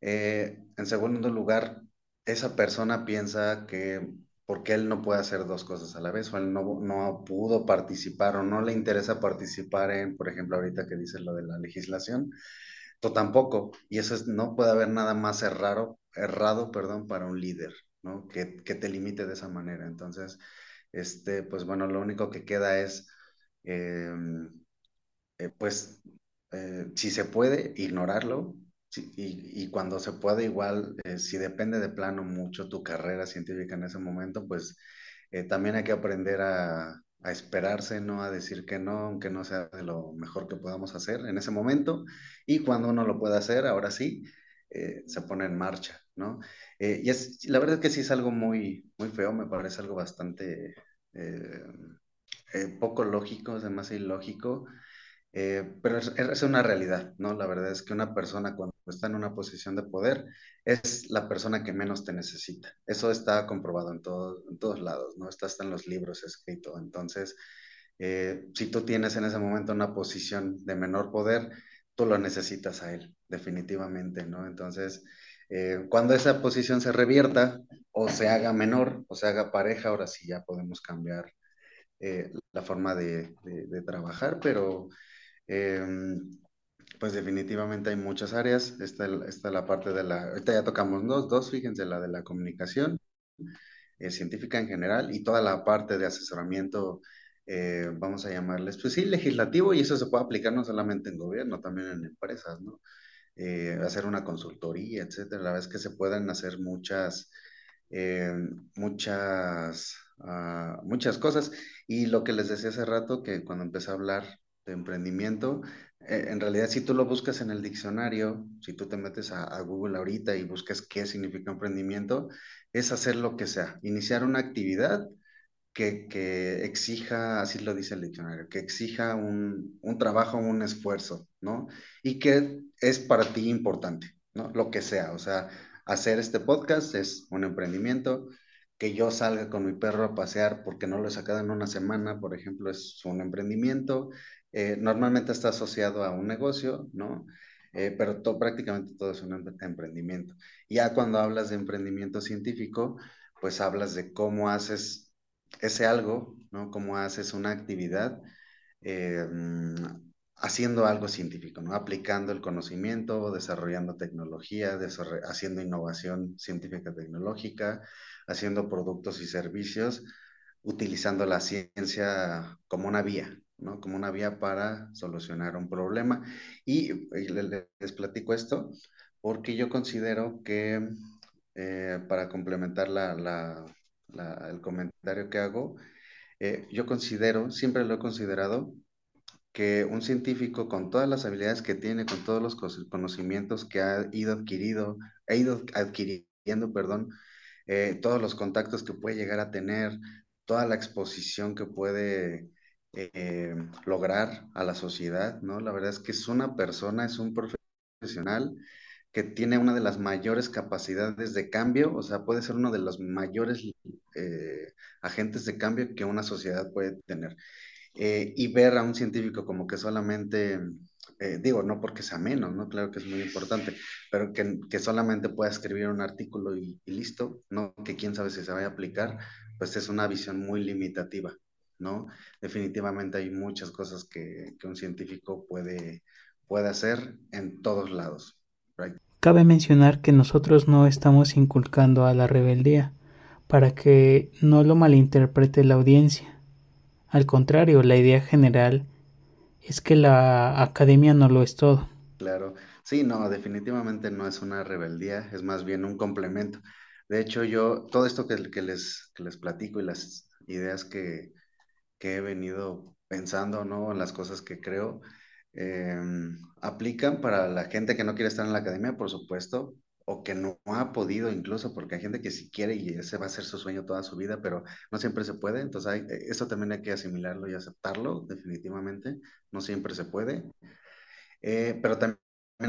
en segundo lugar, esa persona piensa que porque él no puede hacer dos cosas a la vez, o él no, no pudo participar o no le interesa participar en, por ejemplo, ahorita que dice lo de la legislación, tú tampoco, y eso es, no puede haber nada más errado, errado perdón, para un líder, ¿no? Que, que te limite de esa manera. Entonces, este, pues bueno, lo único que queda es, em, eh, pues, eh, si se puede, ignorarlo, y, cuando se puede, igual, eh, si depende de plano mucho tu carrera científica en ese momento, pues también hay que aprender a, esperarse, ¿no? A decir que no, aunque no sea de lo mejor que podamos hacer en ese momento. Y cuando uno lo puede hacer, ahora sí, se pone en marcha, ¿no? y es, la verdad es que sí es algo muy, muy feo, me parece algo bastante poco lógico, es demasiado ilógico. Eh, pero es, una realidad, ¿no? La verdad es que una persona cuando está en una posición de poder es la persona que menos te necesita. Eso está comprobado en, en todos lados, ¿no? Está hasta en los libros escrito. Entonces, eh, si tú tienes en ese momento una posición de menor poder, tú lo necesitas a él, definitivamente, ¿no? Entonces, eh, cuando esa posición se revierta o se haga menor o se haga pareja, ahora sí ya podemos cambiar la forma de, de trabajar, pero Em, pues definitivamente hay muchas áreas. Esta, esta la parte de la, ahorita ya tocamos dos, dos, fíjense, la de la comunicación eh, científica en general y toda la parte de asesoramiento, eh, vamos a llamarles, pues sí, legislativo y eso se puede aplicar no solamente en gobierno, también en empresas, ¿no? Eh, hacer una consultoría, etcétera. La verdad es que se pueden hacer muchas, muchas, ah, muchas cosas. Y lo que les decía hace rato, que cuando empecé a hablar de emprendimiento, eh, en realidad si tú lo buscas en el diccionario, si tú te metes a, Google ahorita y buscas qué significa emprendimiento, es hacer lo que sea, iniciar una actividad que, que exija, así lo dice el diccionario, que exija un, un trabajo, un esfuerzo, ¿no? Y que es para ti importante, ¿no? Lo que sea, o sea, hacer este podcast es un emprendimiento, que yo salga con mi perro a pasear porque no lo he sacado en una semana, por ejemplo, es un emprendimiento, eh, normalmente está asociado a un negocio, ¿no? Eh, pero prácticamente todo es un emprendimiento. Ya cuando hablas de emprendimiento científico, pues hablas de cómo haces ese algo, ¿no? Cómo haces una actividad eh, haciendo algo científico, ¿no? Aplicando el conocimiento, desarrollando tecnología, haciendo innovación científica tecnológica, haciendo productos y servicios, utilizando la ciencia como una vía, ¿no? Como una vía para solucionar un problema. Y, les, platico esto porque yo considero que eh, para complementar el comentario que hago, eh, yo considero, siempre lo he considerado, que un científico con todas las habilidades que tiene, con todos los conocimientos que ha ido adquirido, ha ido adquiriendo, perdón, eh, todos los contactos que puede llegar a tener, toda la exposición que puede eh, lograr a la sociedad, ¿no? La verdad es que es una persona, es un profesional que tiene una de las mayores capacidades de cambio, o sea, puede ser uno de los mayores eh, agentes de cambio que una sociedad puede tener. Eh, y ver a un científico como que solamente, eh, digo, no porque sea menos, ¿no? Claro que es muy importante, pero que, que solamente pueda escribir un artículo y, listo, ¿no? Que quién sabe si se vaya a aplicar, pues es una visión muy limitativa, ¿no? Definitivamente hay muchas cosas que, que un científico puede, puede hacer en todos lados. Cabe mencionar que nosotros no estamos inculcando a la rebeldía para que no lo malinterprete la audiencia. Al contrario, la idea general es que la academia no lo es todo. Claro, sí, no, definitivamente no es una rebeldía, es más bien un complemento. De hecho, yo, todo esto que, les, platico y las ideas que, que he venido pensando, ¿no? Las cosas que creo, em, aplican para la gente que no quiere estar en la academia, por supuesto, o que no ha podido incluso, porque hay gente que sí quiere y ese va a ser su sueño toda su vida, pero no siempre se puede, entonces hay, eh, eso también hay que asimilarlo y aceptarlo, definitivamente, no siempre se puede, eh, pero también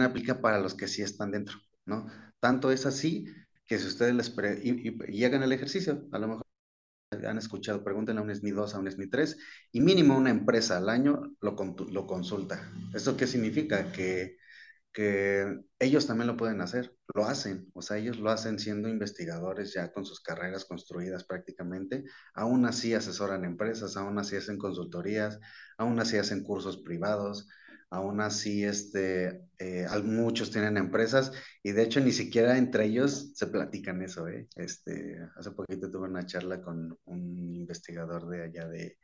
aplica para los que sí están dentro, ¿no? Tanto es así que si ustedes les y, llegan al ejercicio, a lo mejor han escuchado, pregúntenle a un SNI 2, a un SNI 3, y mínimo una empresa al año lo, lo consulta. ¿Eso qué significa? Que que ellos también lo pueden hacer, lo hacen, o sea, ellos lo hacen siendo investigadores ya con sus carreras construidas prácticamente, aún así asesoran empresas, aún así hacen consultorías, aún así hacen cursos privados, aún así este, eh, muchos tienen empresas y de hecho ni siquiera entre ellos se platican eso, ¿eh? Este, hace poquito tuve una charla con un investigador de allá de,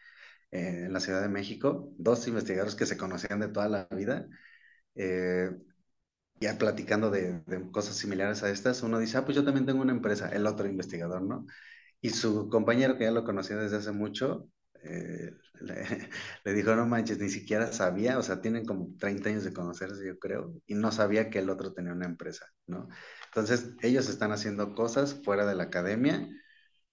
eh, en la Ciudad de México, dos investigadores que se conocían de toda la vida. Eh, ya platicando de, cosas similares a estas, uno dice, ah, pues yo también tengo una empresa, el otro investigador, ¿no? Y su compañero, que ya lo conocía desde hace mucho, eh, le, dijo, no manches, ni siquiera sabía, o sea, tienen como 30 años de conocerse, yo creo, y no sabía que el otro tenía una empresa, ¿no? Entonces, ellos están haciendo cosas fuera de la academia,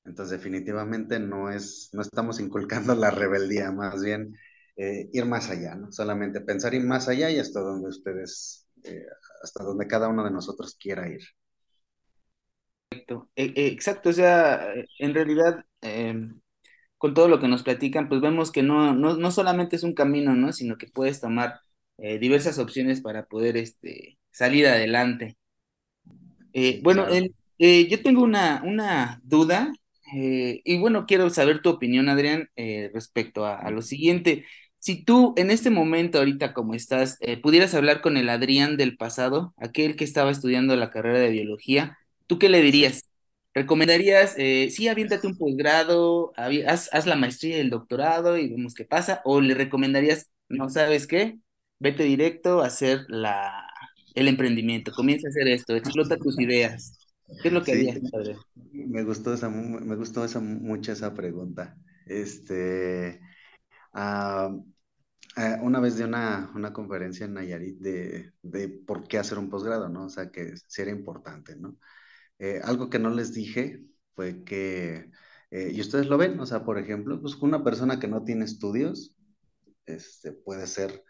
entonces definitivamente no es, no estamos inculcando la rebeldía, más bien eh, ir más allá, ¿no? Solamente pensar ir más allá y hasta donde ustedes eh, hasta donde cada uno de nosotros quiera ir. Exacto, e, e, exacto. o sea, en realidad, em, con todo lo que nos platican, pues vemos que no, no, solamente es un camino, ¿no? Sino que puedes tomar eh, diversas opciones para poder este, salir adelante. Eh, bueno, yo tengo una, una duda, y bueno, quiero saber tu opinión, Adrián, respecto a, a, lo siguiente. Si tú en este momento, ahorita como estás, eh, pudieras hablar con el Adrián del pasado, aquel que estaba estudiando la carrera de biología, ¿tú qué le dirías? ¿Recomendarías, eh, sí, aviéntate un posgrado, haz, haz, la maestría y el doctorado y vemos qué pasa? ¿O le recomendarías, no sabes qué, vete directo a hacer la, el emprendimiento, comienza a hacer esto, explota tus ideas? ¿Qué es lo que harías, padre? Me gustó, esa, me gustó esa, mucho esa pregunta. Este, ah, eh, una vez de una, una, conferencia en Nayarit de, de, por qué hacer un posgrado, ¿no? O sea, que sí era importante, ¿no? Eh, algo que no les dije fue que, eh, y ustedes lo ven, o sea, por ejemplo, pues una persona que no tiene estudios, este, puede ser,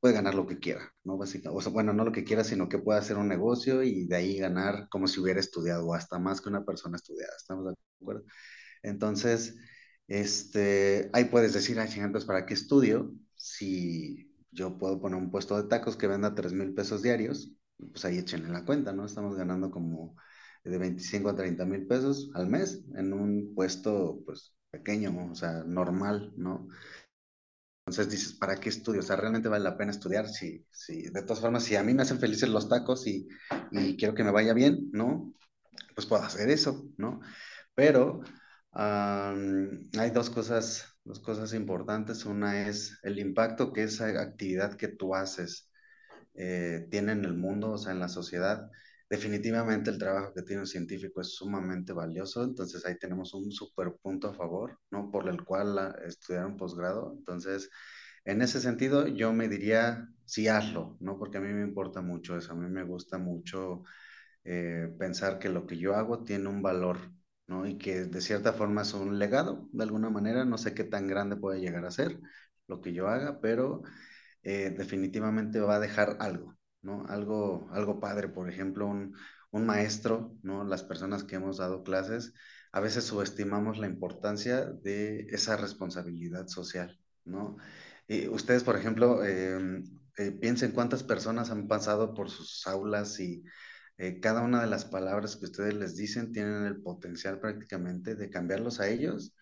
puede ganar lo que quiera, ¿no? Básicamente, o sea, bueno, no lo que quiera, sino que puede hacer un negocio y de ahí ganar como si hubiera estudiado, o hasta más que una persona estudiada, ¿estamos de acuerdo? Entonces, este, ahí puedes decir, ay, entonces, ¿para qué estudio? si yo puedo poner un puesto de tacos que venda 3 mil pesos diarios, pues ahí échenle la cuenta, ¿no? Estamos ganando como de 25 a 30 mil pesos al mes en un puesto, pues, pequeño, o sea, normal, ¿no? Entonces dices, ¿para qué estudio? O sea, ¿realmente vale la pena estudiar? Si, si, de todas formas, si a mí me hacen felices los tacos y, y quiero que me vaya bien, ¿no? Pues puedo hacer eso, ¿no? Pero hay dos cosas dos cosas importantes. Una es el impacto que esa actividad que tú haces eh, tiene en el mundo, o sea, en la sociedad. Definitivamente el trabajo que tiene un científico es sumamente valioso, entonces ahí tenemos un super punto a favor, ¿no? Por el cual estudiar un posgrado. Entonces, en ese sentido, yo me diría, sí, hazlo, ¿no? Porque a mí me importa mucho eso, a mí me gusta mucho eh, pensar que lo que yo hago tiene un valor, ¿no? Y que de cierta forma es un legado, de alguna manera, no sé qué tan grande puede llegar a ser lo que yo haga, pero eh, definitivamente va a dejar algo, ¿no? Algo, algo padre, por ejemplo, un, un maestro, ¿no? Las personas que hemos dado clases, a veces subestimamos la importancia de esa responsabilidad social, ¿no? Y ustedes, por ejemplo, em, eh, piensen cuántas personas han pasado por sus aulas y eh, cada una de las palabras que ustedes les dicen tienen el potencial prácticamente de cambiarlos a ellos,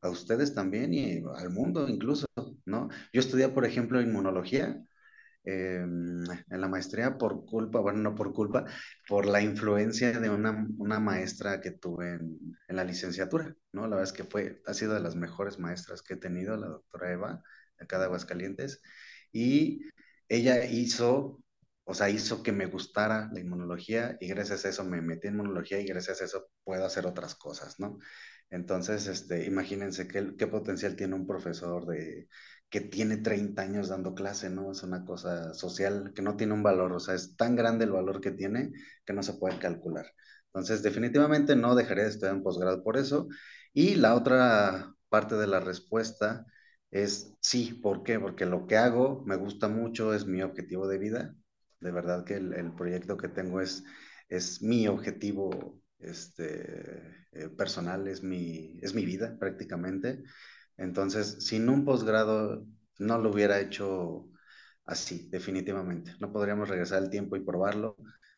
a ustedes también y al mundo incluso, ¿no? Yo estudié, por ejemplo, inmunología em, en la maestría por culpa, bueno, no por culpa, por la influencia de una, una maestra que tuve en, la licenciatura, ¿no? La verdad es que fue, ha sido de las mejores maestras que he tenido, la doctora Eva, acá de Aguascalientes, y ella hizo o sea, hizo que me gustara la inmunología y gracias a eso me metí en inmunología y gracias a eso puedo hacer otras cosas, ¿no? Entonces, este, imagínense qué, qué potencial tiene un profesor de, que tiene 30 años dando clase, ¿no? Es una cosa social que no tiene un valor, o sea, es tan grande el valor que tiene que no se puede calcular. Entonces, definitivamente no dejaré de estudiar en posgrado por eso. Y la otra parte de la respuesta es sí, ¿por qué? Porque lo que hago me gusta mucho, es mi objetivo de vida, de verdad que el, proyecto que tengo es, es mi objetivo este, eh, personal, es mi, es mi vida prácticamente. Entonces, sin un posgrado no lo hubiera hecho así, definitivamente. No podríamos regresar al tiempo y probarlo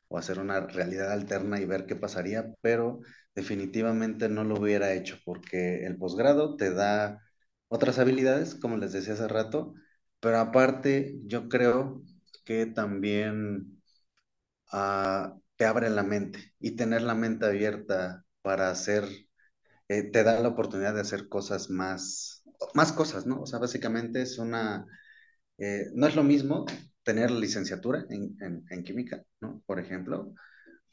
o hacer una realidad alterna y ver qué pasaría, pero definitivamente no lo hubiera hecho porque el posgrado te da otras habilidades, como les decía hace rato, pero aparte yo creo que también ah, te abre la mente y tener la mente abierta para hacer, eh, te da la oportunidad de hacer cosas más, más cosas, ¿no? O sea, básicamente es una, eh, no es lo mismo tener licenciatura en, en química, ¿no? Por ejemplo,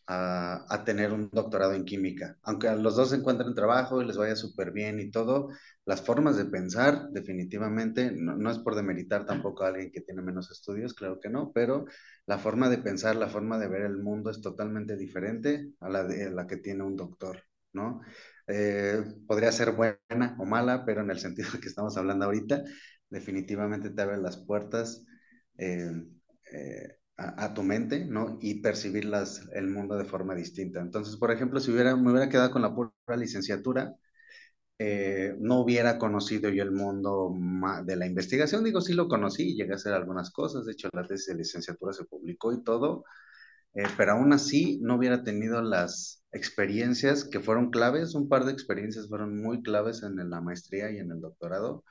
a, tener un doctorado en química. Aunque a los dos encuentren trabajo y les vaya súper bien y todo, las formas de pensar definitivamente, no, es por demeritar tampoco a alguien que tiene menos estudios, claro que no, pero la forma de pensar, la forma de ver el mundo es totalmente diferente a la, de, la que tiene un doctor, ¿no? Eh, podría ser buena o mala, pero en el sentido que estamos hablando ahorita, definitivamente te abre las puertas. Eh, eh, a, tu mente, ¿no? Y percibir las, el mundo de forma distinta. Entonces, por ejemplo, si hubiera, me hubiera quedado con la pura licenciatura, eh, no hubiera conocido yo el mundo de la investigación. Digo, sí lo conocí, llegué a hacer algunas cosas. De hecho, la tesis de licenciatura se publicó y todo. Eh, pero aún así no hubiera tenido las experiencias que fueron claves, un par de experiencias fueron muy claves en la maestría y en el doctorado,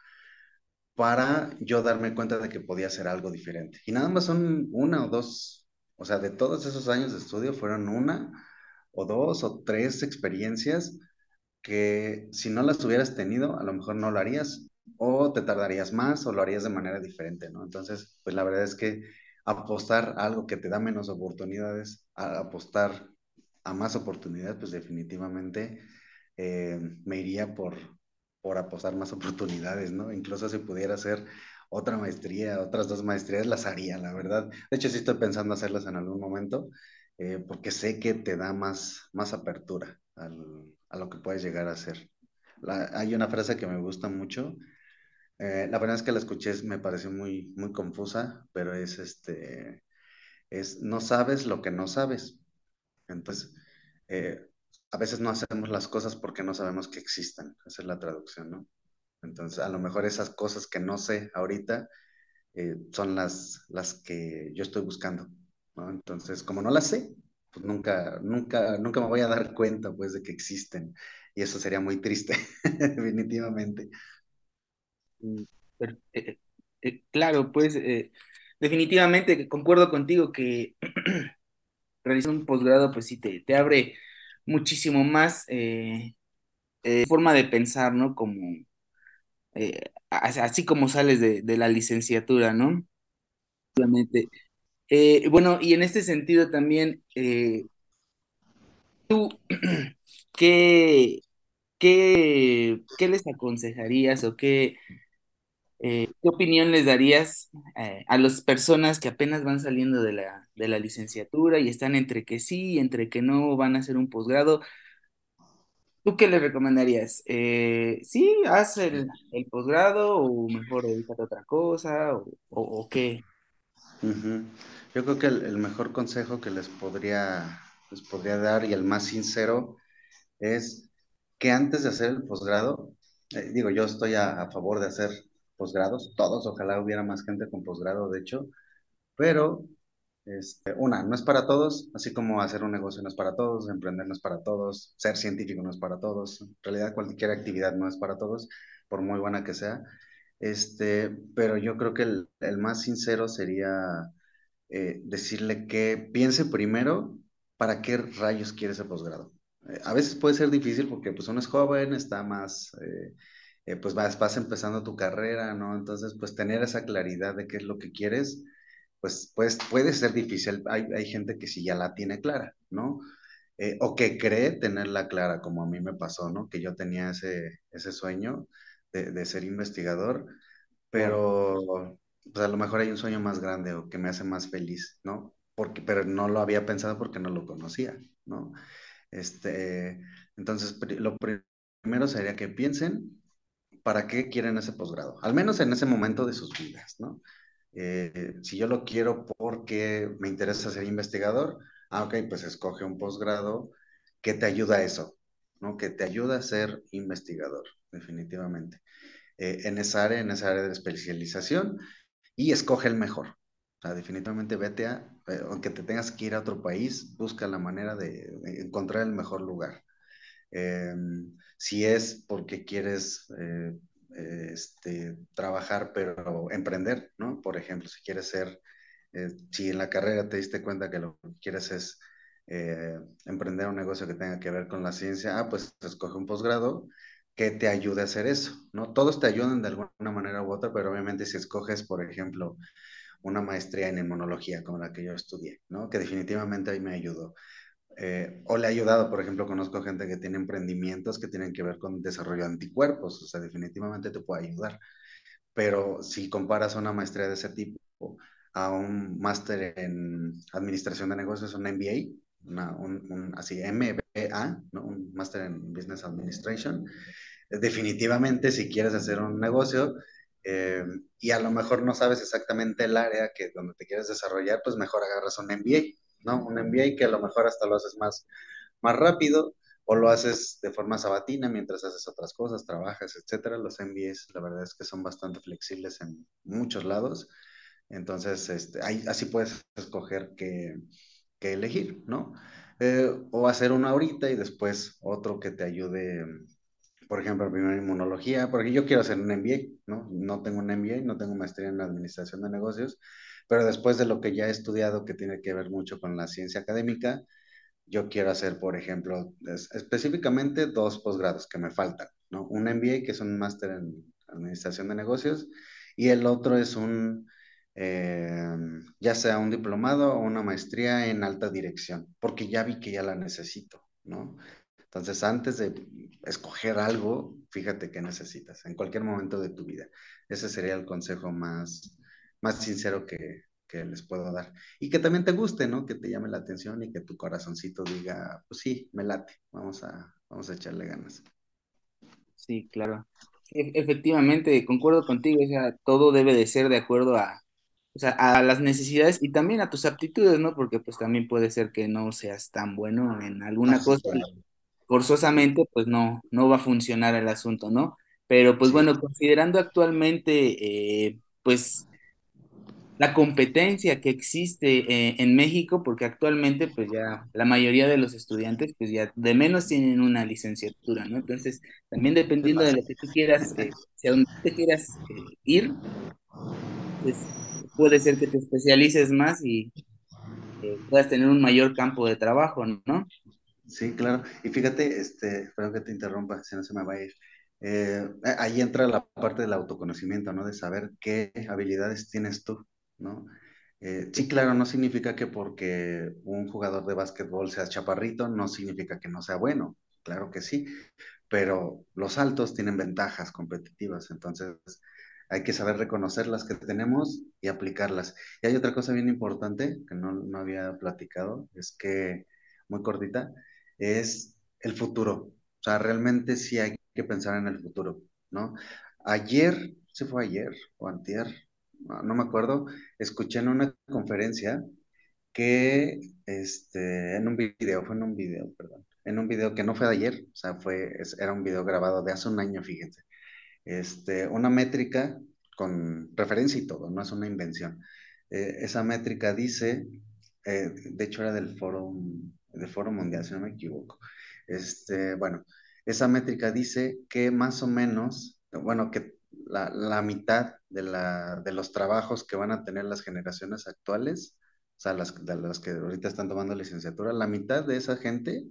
para yo darme cuenta de que podía hacer algo diferente. Y nada más son una o dos, o sea, de todos esos años de estudio fueron una o dos o tres experiencias que si no las hubieras tenido, a lo mejor no lo harías o te tardarías más o lo harías de manera diferente, ¿no? Entonces, pues la verdad es que apostar a algo que te da menos oportunidades, a apostar a más oportunidades, pues definitivamente eh, me iría por, por apostar más oportunidades, ¿no? Incluso si pudiera hacer otra maestría, otras dos maestrías, las haría, la verdad. De hecho, sí estoy pensando hacerlas en algún momento, eh, porque sé que te da más, más apertura a lo que puedes llegar a hacer. hay una frase que me gusta mucho. Eh, la verdad es que la escuché me pareció muy, muy confusa, pero es este, es no sabes lo que no sabes. Entonces, eh, a veces no hacemos las cosas porque no sabemos que existen. Esa es la traducción, ¿no? Entonces, a lo mejor esas cosas que no sé ahorita eh, son las, las que yo estoy buscando, ¿no? Entonces, como no las sé, pues nunca, nunca, nunca me voy a dar cuenta, pues, de que existen. Y eso sería muy triste, definitivamente. Mm, eh, eh, claro, pues, definitivamente concuerdo contigo que realizar un posgrado, pues sí, te, te abre muchísimo más eh, eh, forma de pensar, ¿no? Como, eh, así como sales de, la licenciatura, ¿no? Obviamente. bueno, y en este sentido también, ¿Tú qué, qué, qué les aconsejarías o qué, eh, qué opinión les darías eh, a las personas que apenas van saliendo de la, de la licenciatura y están entre que sí y entre que no van a hacer un posgrado? ¿Tú qué les recomendarías? Eh, ¿sí, haz el, el posgrado o mejor dedícate otra cosa o, o, qué? Yo creo que el, el mejor consejo que les podría, les podría dar y el más sincero es que antes de hacer el posgrado, digo, yo estoy a, a favor de hacer posgrados, todos, ojalá hubiera más gente con posgrado, de hecho, pero este, una, no es para todos, así como hacer un negocio no es para todos, emprender no es para todos, ser científico no es para todos, en realidad cualquier actividad no es para todos, por muy buena que sea. Este, pero yo creo que el, el más sincero sería eh, decirle que piense primero para qué rayos quiere ese posgrado. Eh, a veces puede ser difícil porque pues uno es joven, está más, eh, eh, pues vas, vas empezando tu carrera, ¿no? Entonces, pues tener esa claridad de qué es lo que quieres pues, pues puede ser difícil. Hay, hay gente que sí ya la tiene clara, ¿no? Eh, o que cree tenerla clara, como a mí me pasó, ¿no? Que yo tenía ese, ese sueño de, de ser investigador, pero pues a lo mejor hay un sueño más grande o que me hace más feliz, ¿no? Porque, pero no lo había pensado porque no lo conocía, ¿no? Este, entonces, lo pri- primero sería que piensen para qué quieren ese posgrado, al menos en ese momento de sus vidas, ¿no? Eh, si yo lo quiero porque me interesa ser investigador, ah, ok, pues escoge un posgrado que te ayuda a eso, ¿no? Que te ayuda a ser investigador, definitivamente. Eh, en esa área, en esa área de especialización y escoge el mejor. O sea, definitivamente vete a, eh, aunque te tengas que ir a otro país, busca la manera de, de encontrar el mejor lugar. Eh, si es porque quieres eh, eh, este, trabajar, pero emprender, ¿no? Por ejemplo, si quieres ser, eh, si en la carrera te diste cuenta que lo que quieres es emprender un negocio que tenga que ver con la ciencia, ah, pues escoge un posgrado que te ayude a hacer eso, ¿no? Todos te ayudan de alguna manera u otra, pero obviamente si escoges, por ejemplo, una maestría en inmunología como la que yo estudié, ¿no? Que definitivamente ahí me ayudó eh, o le ha ayudado, por ejemplo, conozco gente que tiene emprendimientos que tienen que ver con desarrollo de anticuerpos, o sea, definitivamente te puede ayudar. Pero si comparas una maestría de ese tipo a un máster en administración de negocios, un MBA, una, un, un, así MBA, ¿no? un máster en Business Administration, definitivamente si quieres hacer un negocio eh, y a lo mejor no sabes exactamente el área que donde te quieres desarrollar, pues mejor agarras un MBA, ¿no? Un MBA que a lo mejor hasta lo haces más, más rápido o lo haces de forma sabatina mientras haces otras cosas, trabajas, etcétera. Los MBAs, la verdad es que son bastante flexibles en muchos lados. Entonces, este, ahí, así puedes escoger qué, qué elegir, ¿no? Eh, o hacer uno ahorita y después otro que te ayude por ejemplo, primero inmunología, porque yo quiero hacer un MBA, ¿no? No tengo un MBA, no tengo maestría en administración de negocios, pero después de lo que ya he estudiado, que tiene que ver mucho con la ciencia académica, yo quiero hacer, por ejemplo, es, específicamente dos posgrados que me faltan, ¿no? Un MBA, que es un máster en administración de negocios, y el otro es un, eh, ya sea un diplomado o una maestría en alta dirección, porque ya vi que ya la necesito, ¿no? Entonces, antes de escoger algo, fíjate qué necesitas en cualquier momento de tu vida. Ese sería el consejo más, más sincero que, que les puedo dar. Y que también te guste, ¿no? Que te llame la atención y que tu corazoncito diga, pues sí, me late, vamos a, vamos a echarle ganas. Sí, claro. E- efectivamente, concuerdo contigo, o sea, todo debe de ser de acuerdo a, o sea, a las necesidades y también a tus aptitudes, ¿no? Porque pues también puede ser que no seas tan bueno en alguna cosa claro. forzosamente pues no, no va a funcionar el asunto, ¿no? Pero pues Sí, bueno, considerando actualmente eh, pues la competencia que existe eh, en México, porque actualmente pues ya la mayoría de los estudiantes pues ya de menos tienen una licenciatura, ¿no? Entonces también dependiendo de lo que tú quieras, eh, hacia donde te quieras eh, ir, pues puede ser que te especialices más y eh, puedas tener un mayor campo de trabajo, ¿no? Sí, claro. Y fíjate, este, perdón que te interrumpa, si no se me va a ir. Ahí entra la parte del autoconocimiento, ¿no? De saber qué habilidades tienes tú, ¿no? Eh, sí, claro, no significa que porque un jugador de básquetbol sea chaparrito, no significa que no sea bueno, claro que sí, pero los altos tienen ventajas competitivas, entonces hay que saber reconocer las que tenemos y aplicarlas. Y hay otra cosa bien importante que no, no había platicado, es que, muy cortita, es el futuro. O sea, realmente sí hay que pensar en el futuro, ¿no? Ayer, ¿se fue ayer o antier? No, me acuerdo, escuché en una conferencia que, este, en un video, fue en un video, perdón, en un video que no fue de ayer, o sea, fue, era un video grabado de hace un año, fíjense, este, una métrica con referencia y todo, no es una invención. Eh, esa métrica dice, eh, de hecho era del Foro, del Foro Mundial, si no me equivoco, este, bueno, esa métrica dice que más o menos, bueno, que la, mitad de, la, de los trabajos que van a tener las generaciones actuales, o sea, las, de las que ahorita están tomando licenciatura, la mitad de esa gente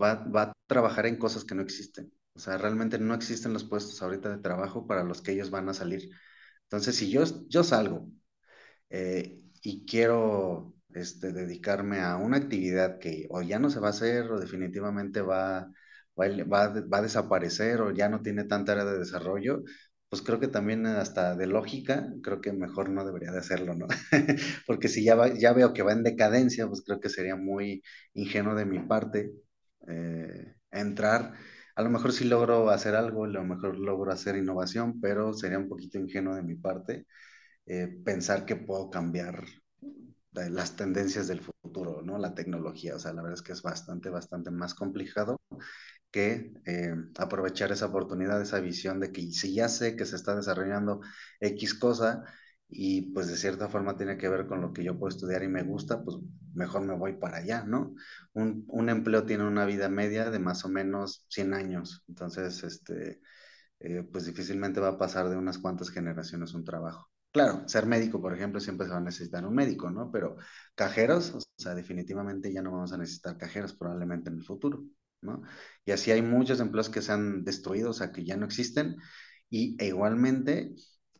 va, va a trabajar en cosas que no existen. O sea, realmente no existen los puestos ahorita de trabajo para los que ellos van a salir. Entonces, si yo, yo salgo eh, y quiero este, dedicarme a una actividad que o ya no se va a hacer o definitivamente va, va, va, va a desaparecer o ya no tiene tanta área de desarrollo, pues creo que también hasta de lógica, creo que mejor no debería de hacerlo, ¿no? Porque si ya, ya veo que va en decadencia, pues creo que sería muy ingenuo de mi parte eh, entrar. A lo mejor sí logro hacer algo, a lo mejor logro hacer innovación, pero sería un poquito ingenuo de mi parte eh, pensar que puedo cambiar las tendencias del futuro, ¿no? La tecnología, o sea, la verdad es que es bastante, bastante más complicado eh, aprovechar esa oportunidad, esa visión de que si ya sé que se está desarrollando X cosa y pues de cierta forma tiene que ver con lo que yo puedo estudiar y me gusta, pues mejor me voy para allá, ¿no? Un, un empleo tiene una vida media de más o menos 100 años, entonces, este, eh, pues difícilmente va a pasar de unas cuantas generaciones un trabajo. Claro, ser médico, por ejemplo, siempre se va a necesitar un médico, ¿no? Pero cajeros, o sea, definitivamente ya no vamos a necesitar cajeros probablemente en el futuro. Y así hay muchos empleos que se han destruido, o sea, que ya no existen. Y e igualmente,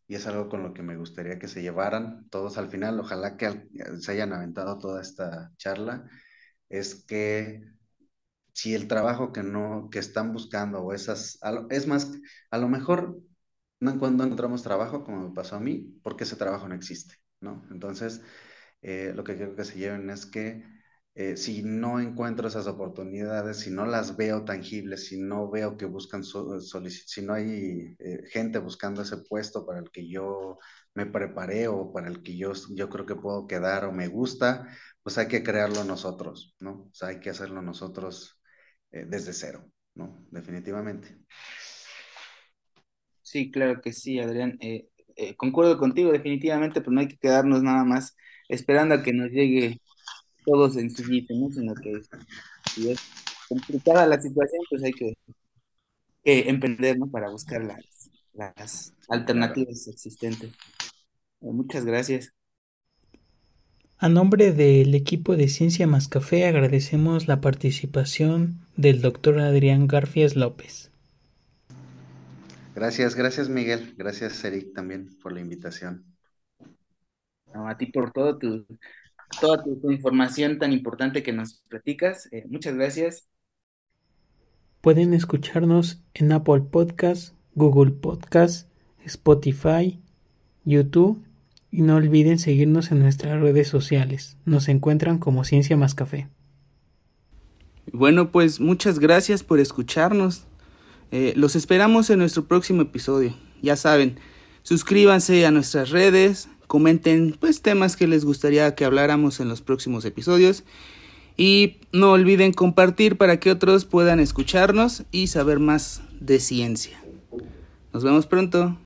y es algo con lo que me gustaría que se llevaran todos al final, ojalá que se hayan aventado toda esta charla, es que si el trabajo que no, que están buscando o esas, es más, a lo mejor no cuando encontramos trabajo, como me pasó a mí, porque ese trabajo no existe, ¿no? Entonces, eh, lo que quiero que se lleven es que eh, si no encuentro esas oportunidades, si no las veo tangibles, si no veo que buscan, si no hay eh, gente buscando ese puesto para el que yo me preparé o para el que yo, yo creo que puedo quedar o me gusta, pues hay que crearlo nosotros, ¿no? O sea, hay que hacerlo nosotros eh, desde cero, ¿no? Definitivamente. Sí, claro que sí, Adrián. concuerdo contigo, definitivamente, pero no hay que quedarnos nada más esperando a que nos llegue todo sencillito, ¿no? Sino que si es complicada la situación, pues hay que, emprender, ¿no? Para buscar las, las alternativas existentes. Eh, muchas gracias. A nombre del equipo de Ciencia Más Café agradecemos la participación del doctor Adrián Garfias López. Gracias, gracias Miguel, gracias Eric también por la invitación. a ti por todo tu toda tu, información tan importante que nos platicas. Eh, muchas gracias. Pueden escucharnos en Apple Podcast, Google Podcast, Spotify, YouTube y no olviden seguirnos en nuestras redes sociales. Nos encuentran como Ciencia Más Café. Bueno, pues muchas gracias por escucharnos. Eh, los esperamos en nuestro próximo episodio. Ya saben, suscríbanse a nuestras redes, comenten pues temas que les gustaría que habláramos en los próximos episodios y no olviden compartir para que otros puedan escucharnos y saber más de ciencia. Nos vemos pronto.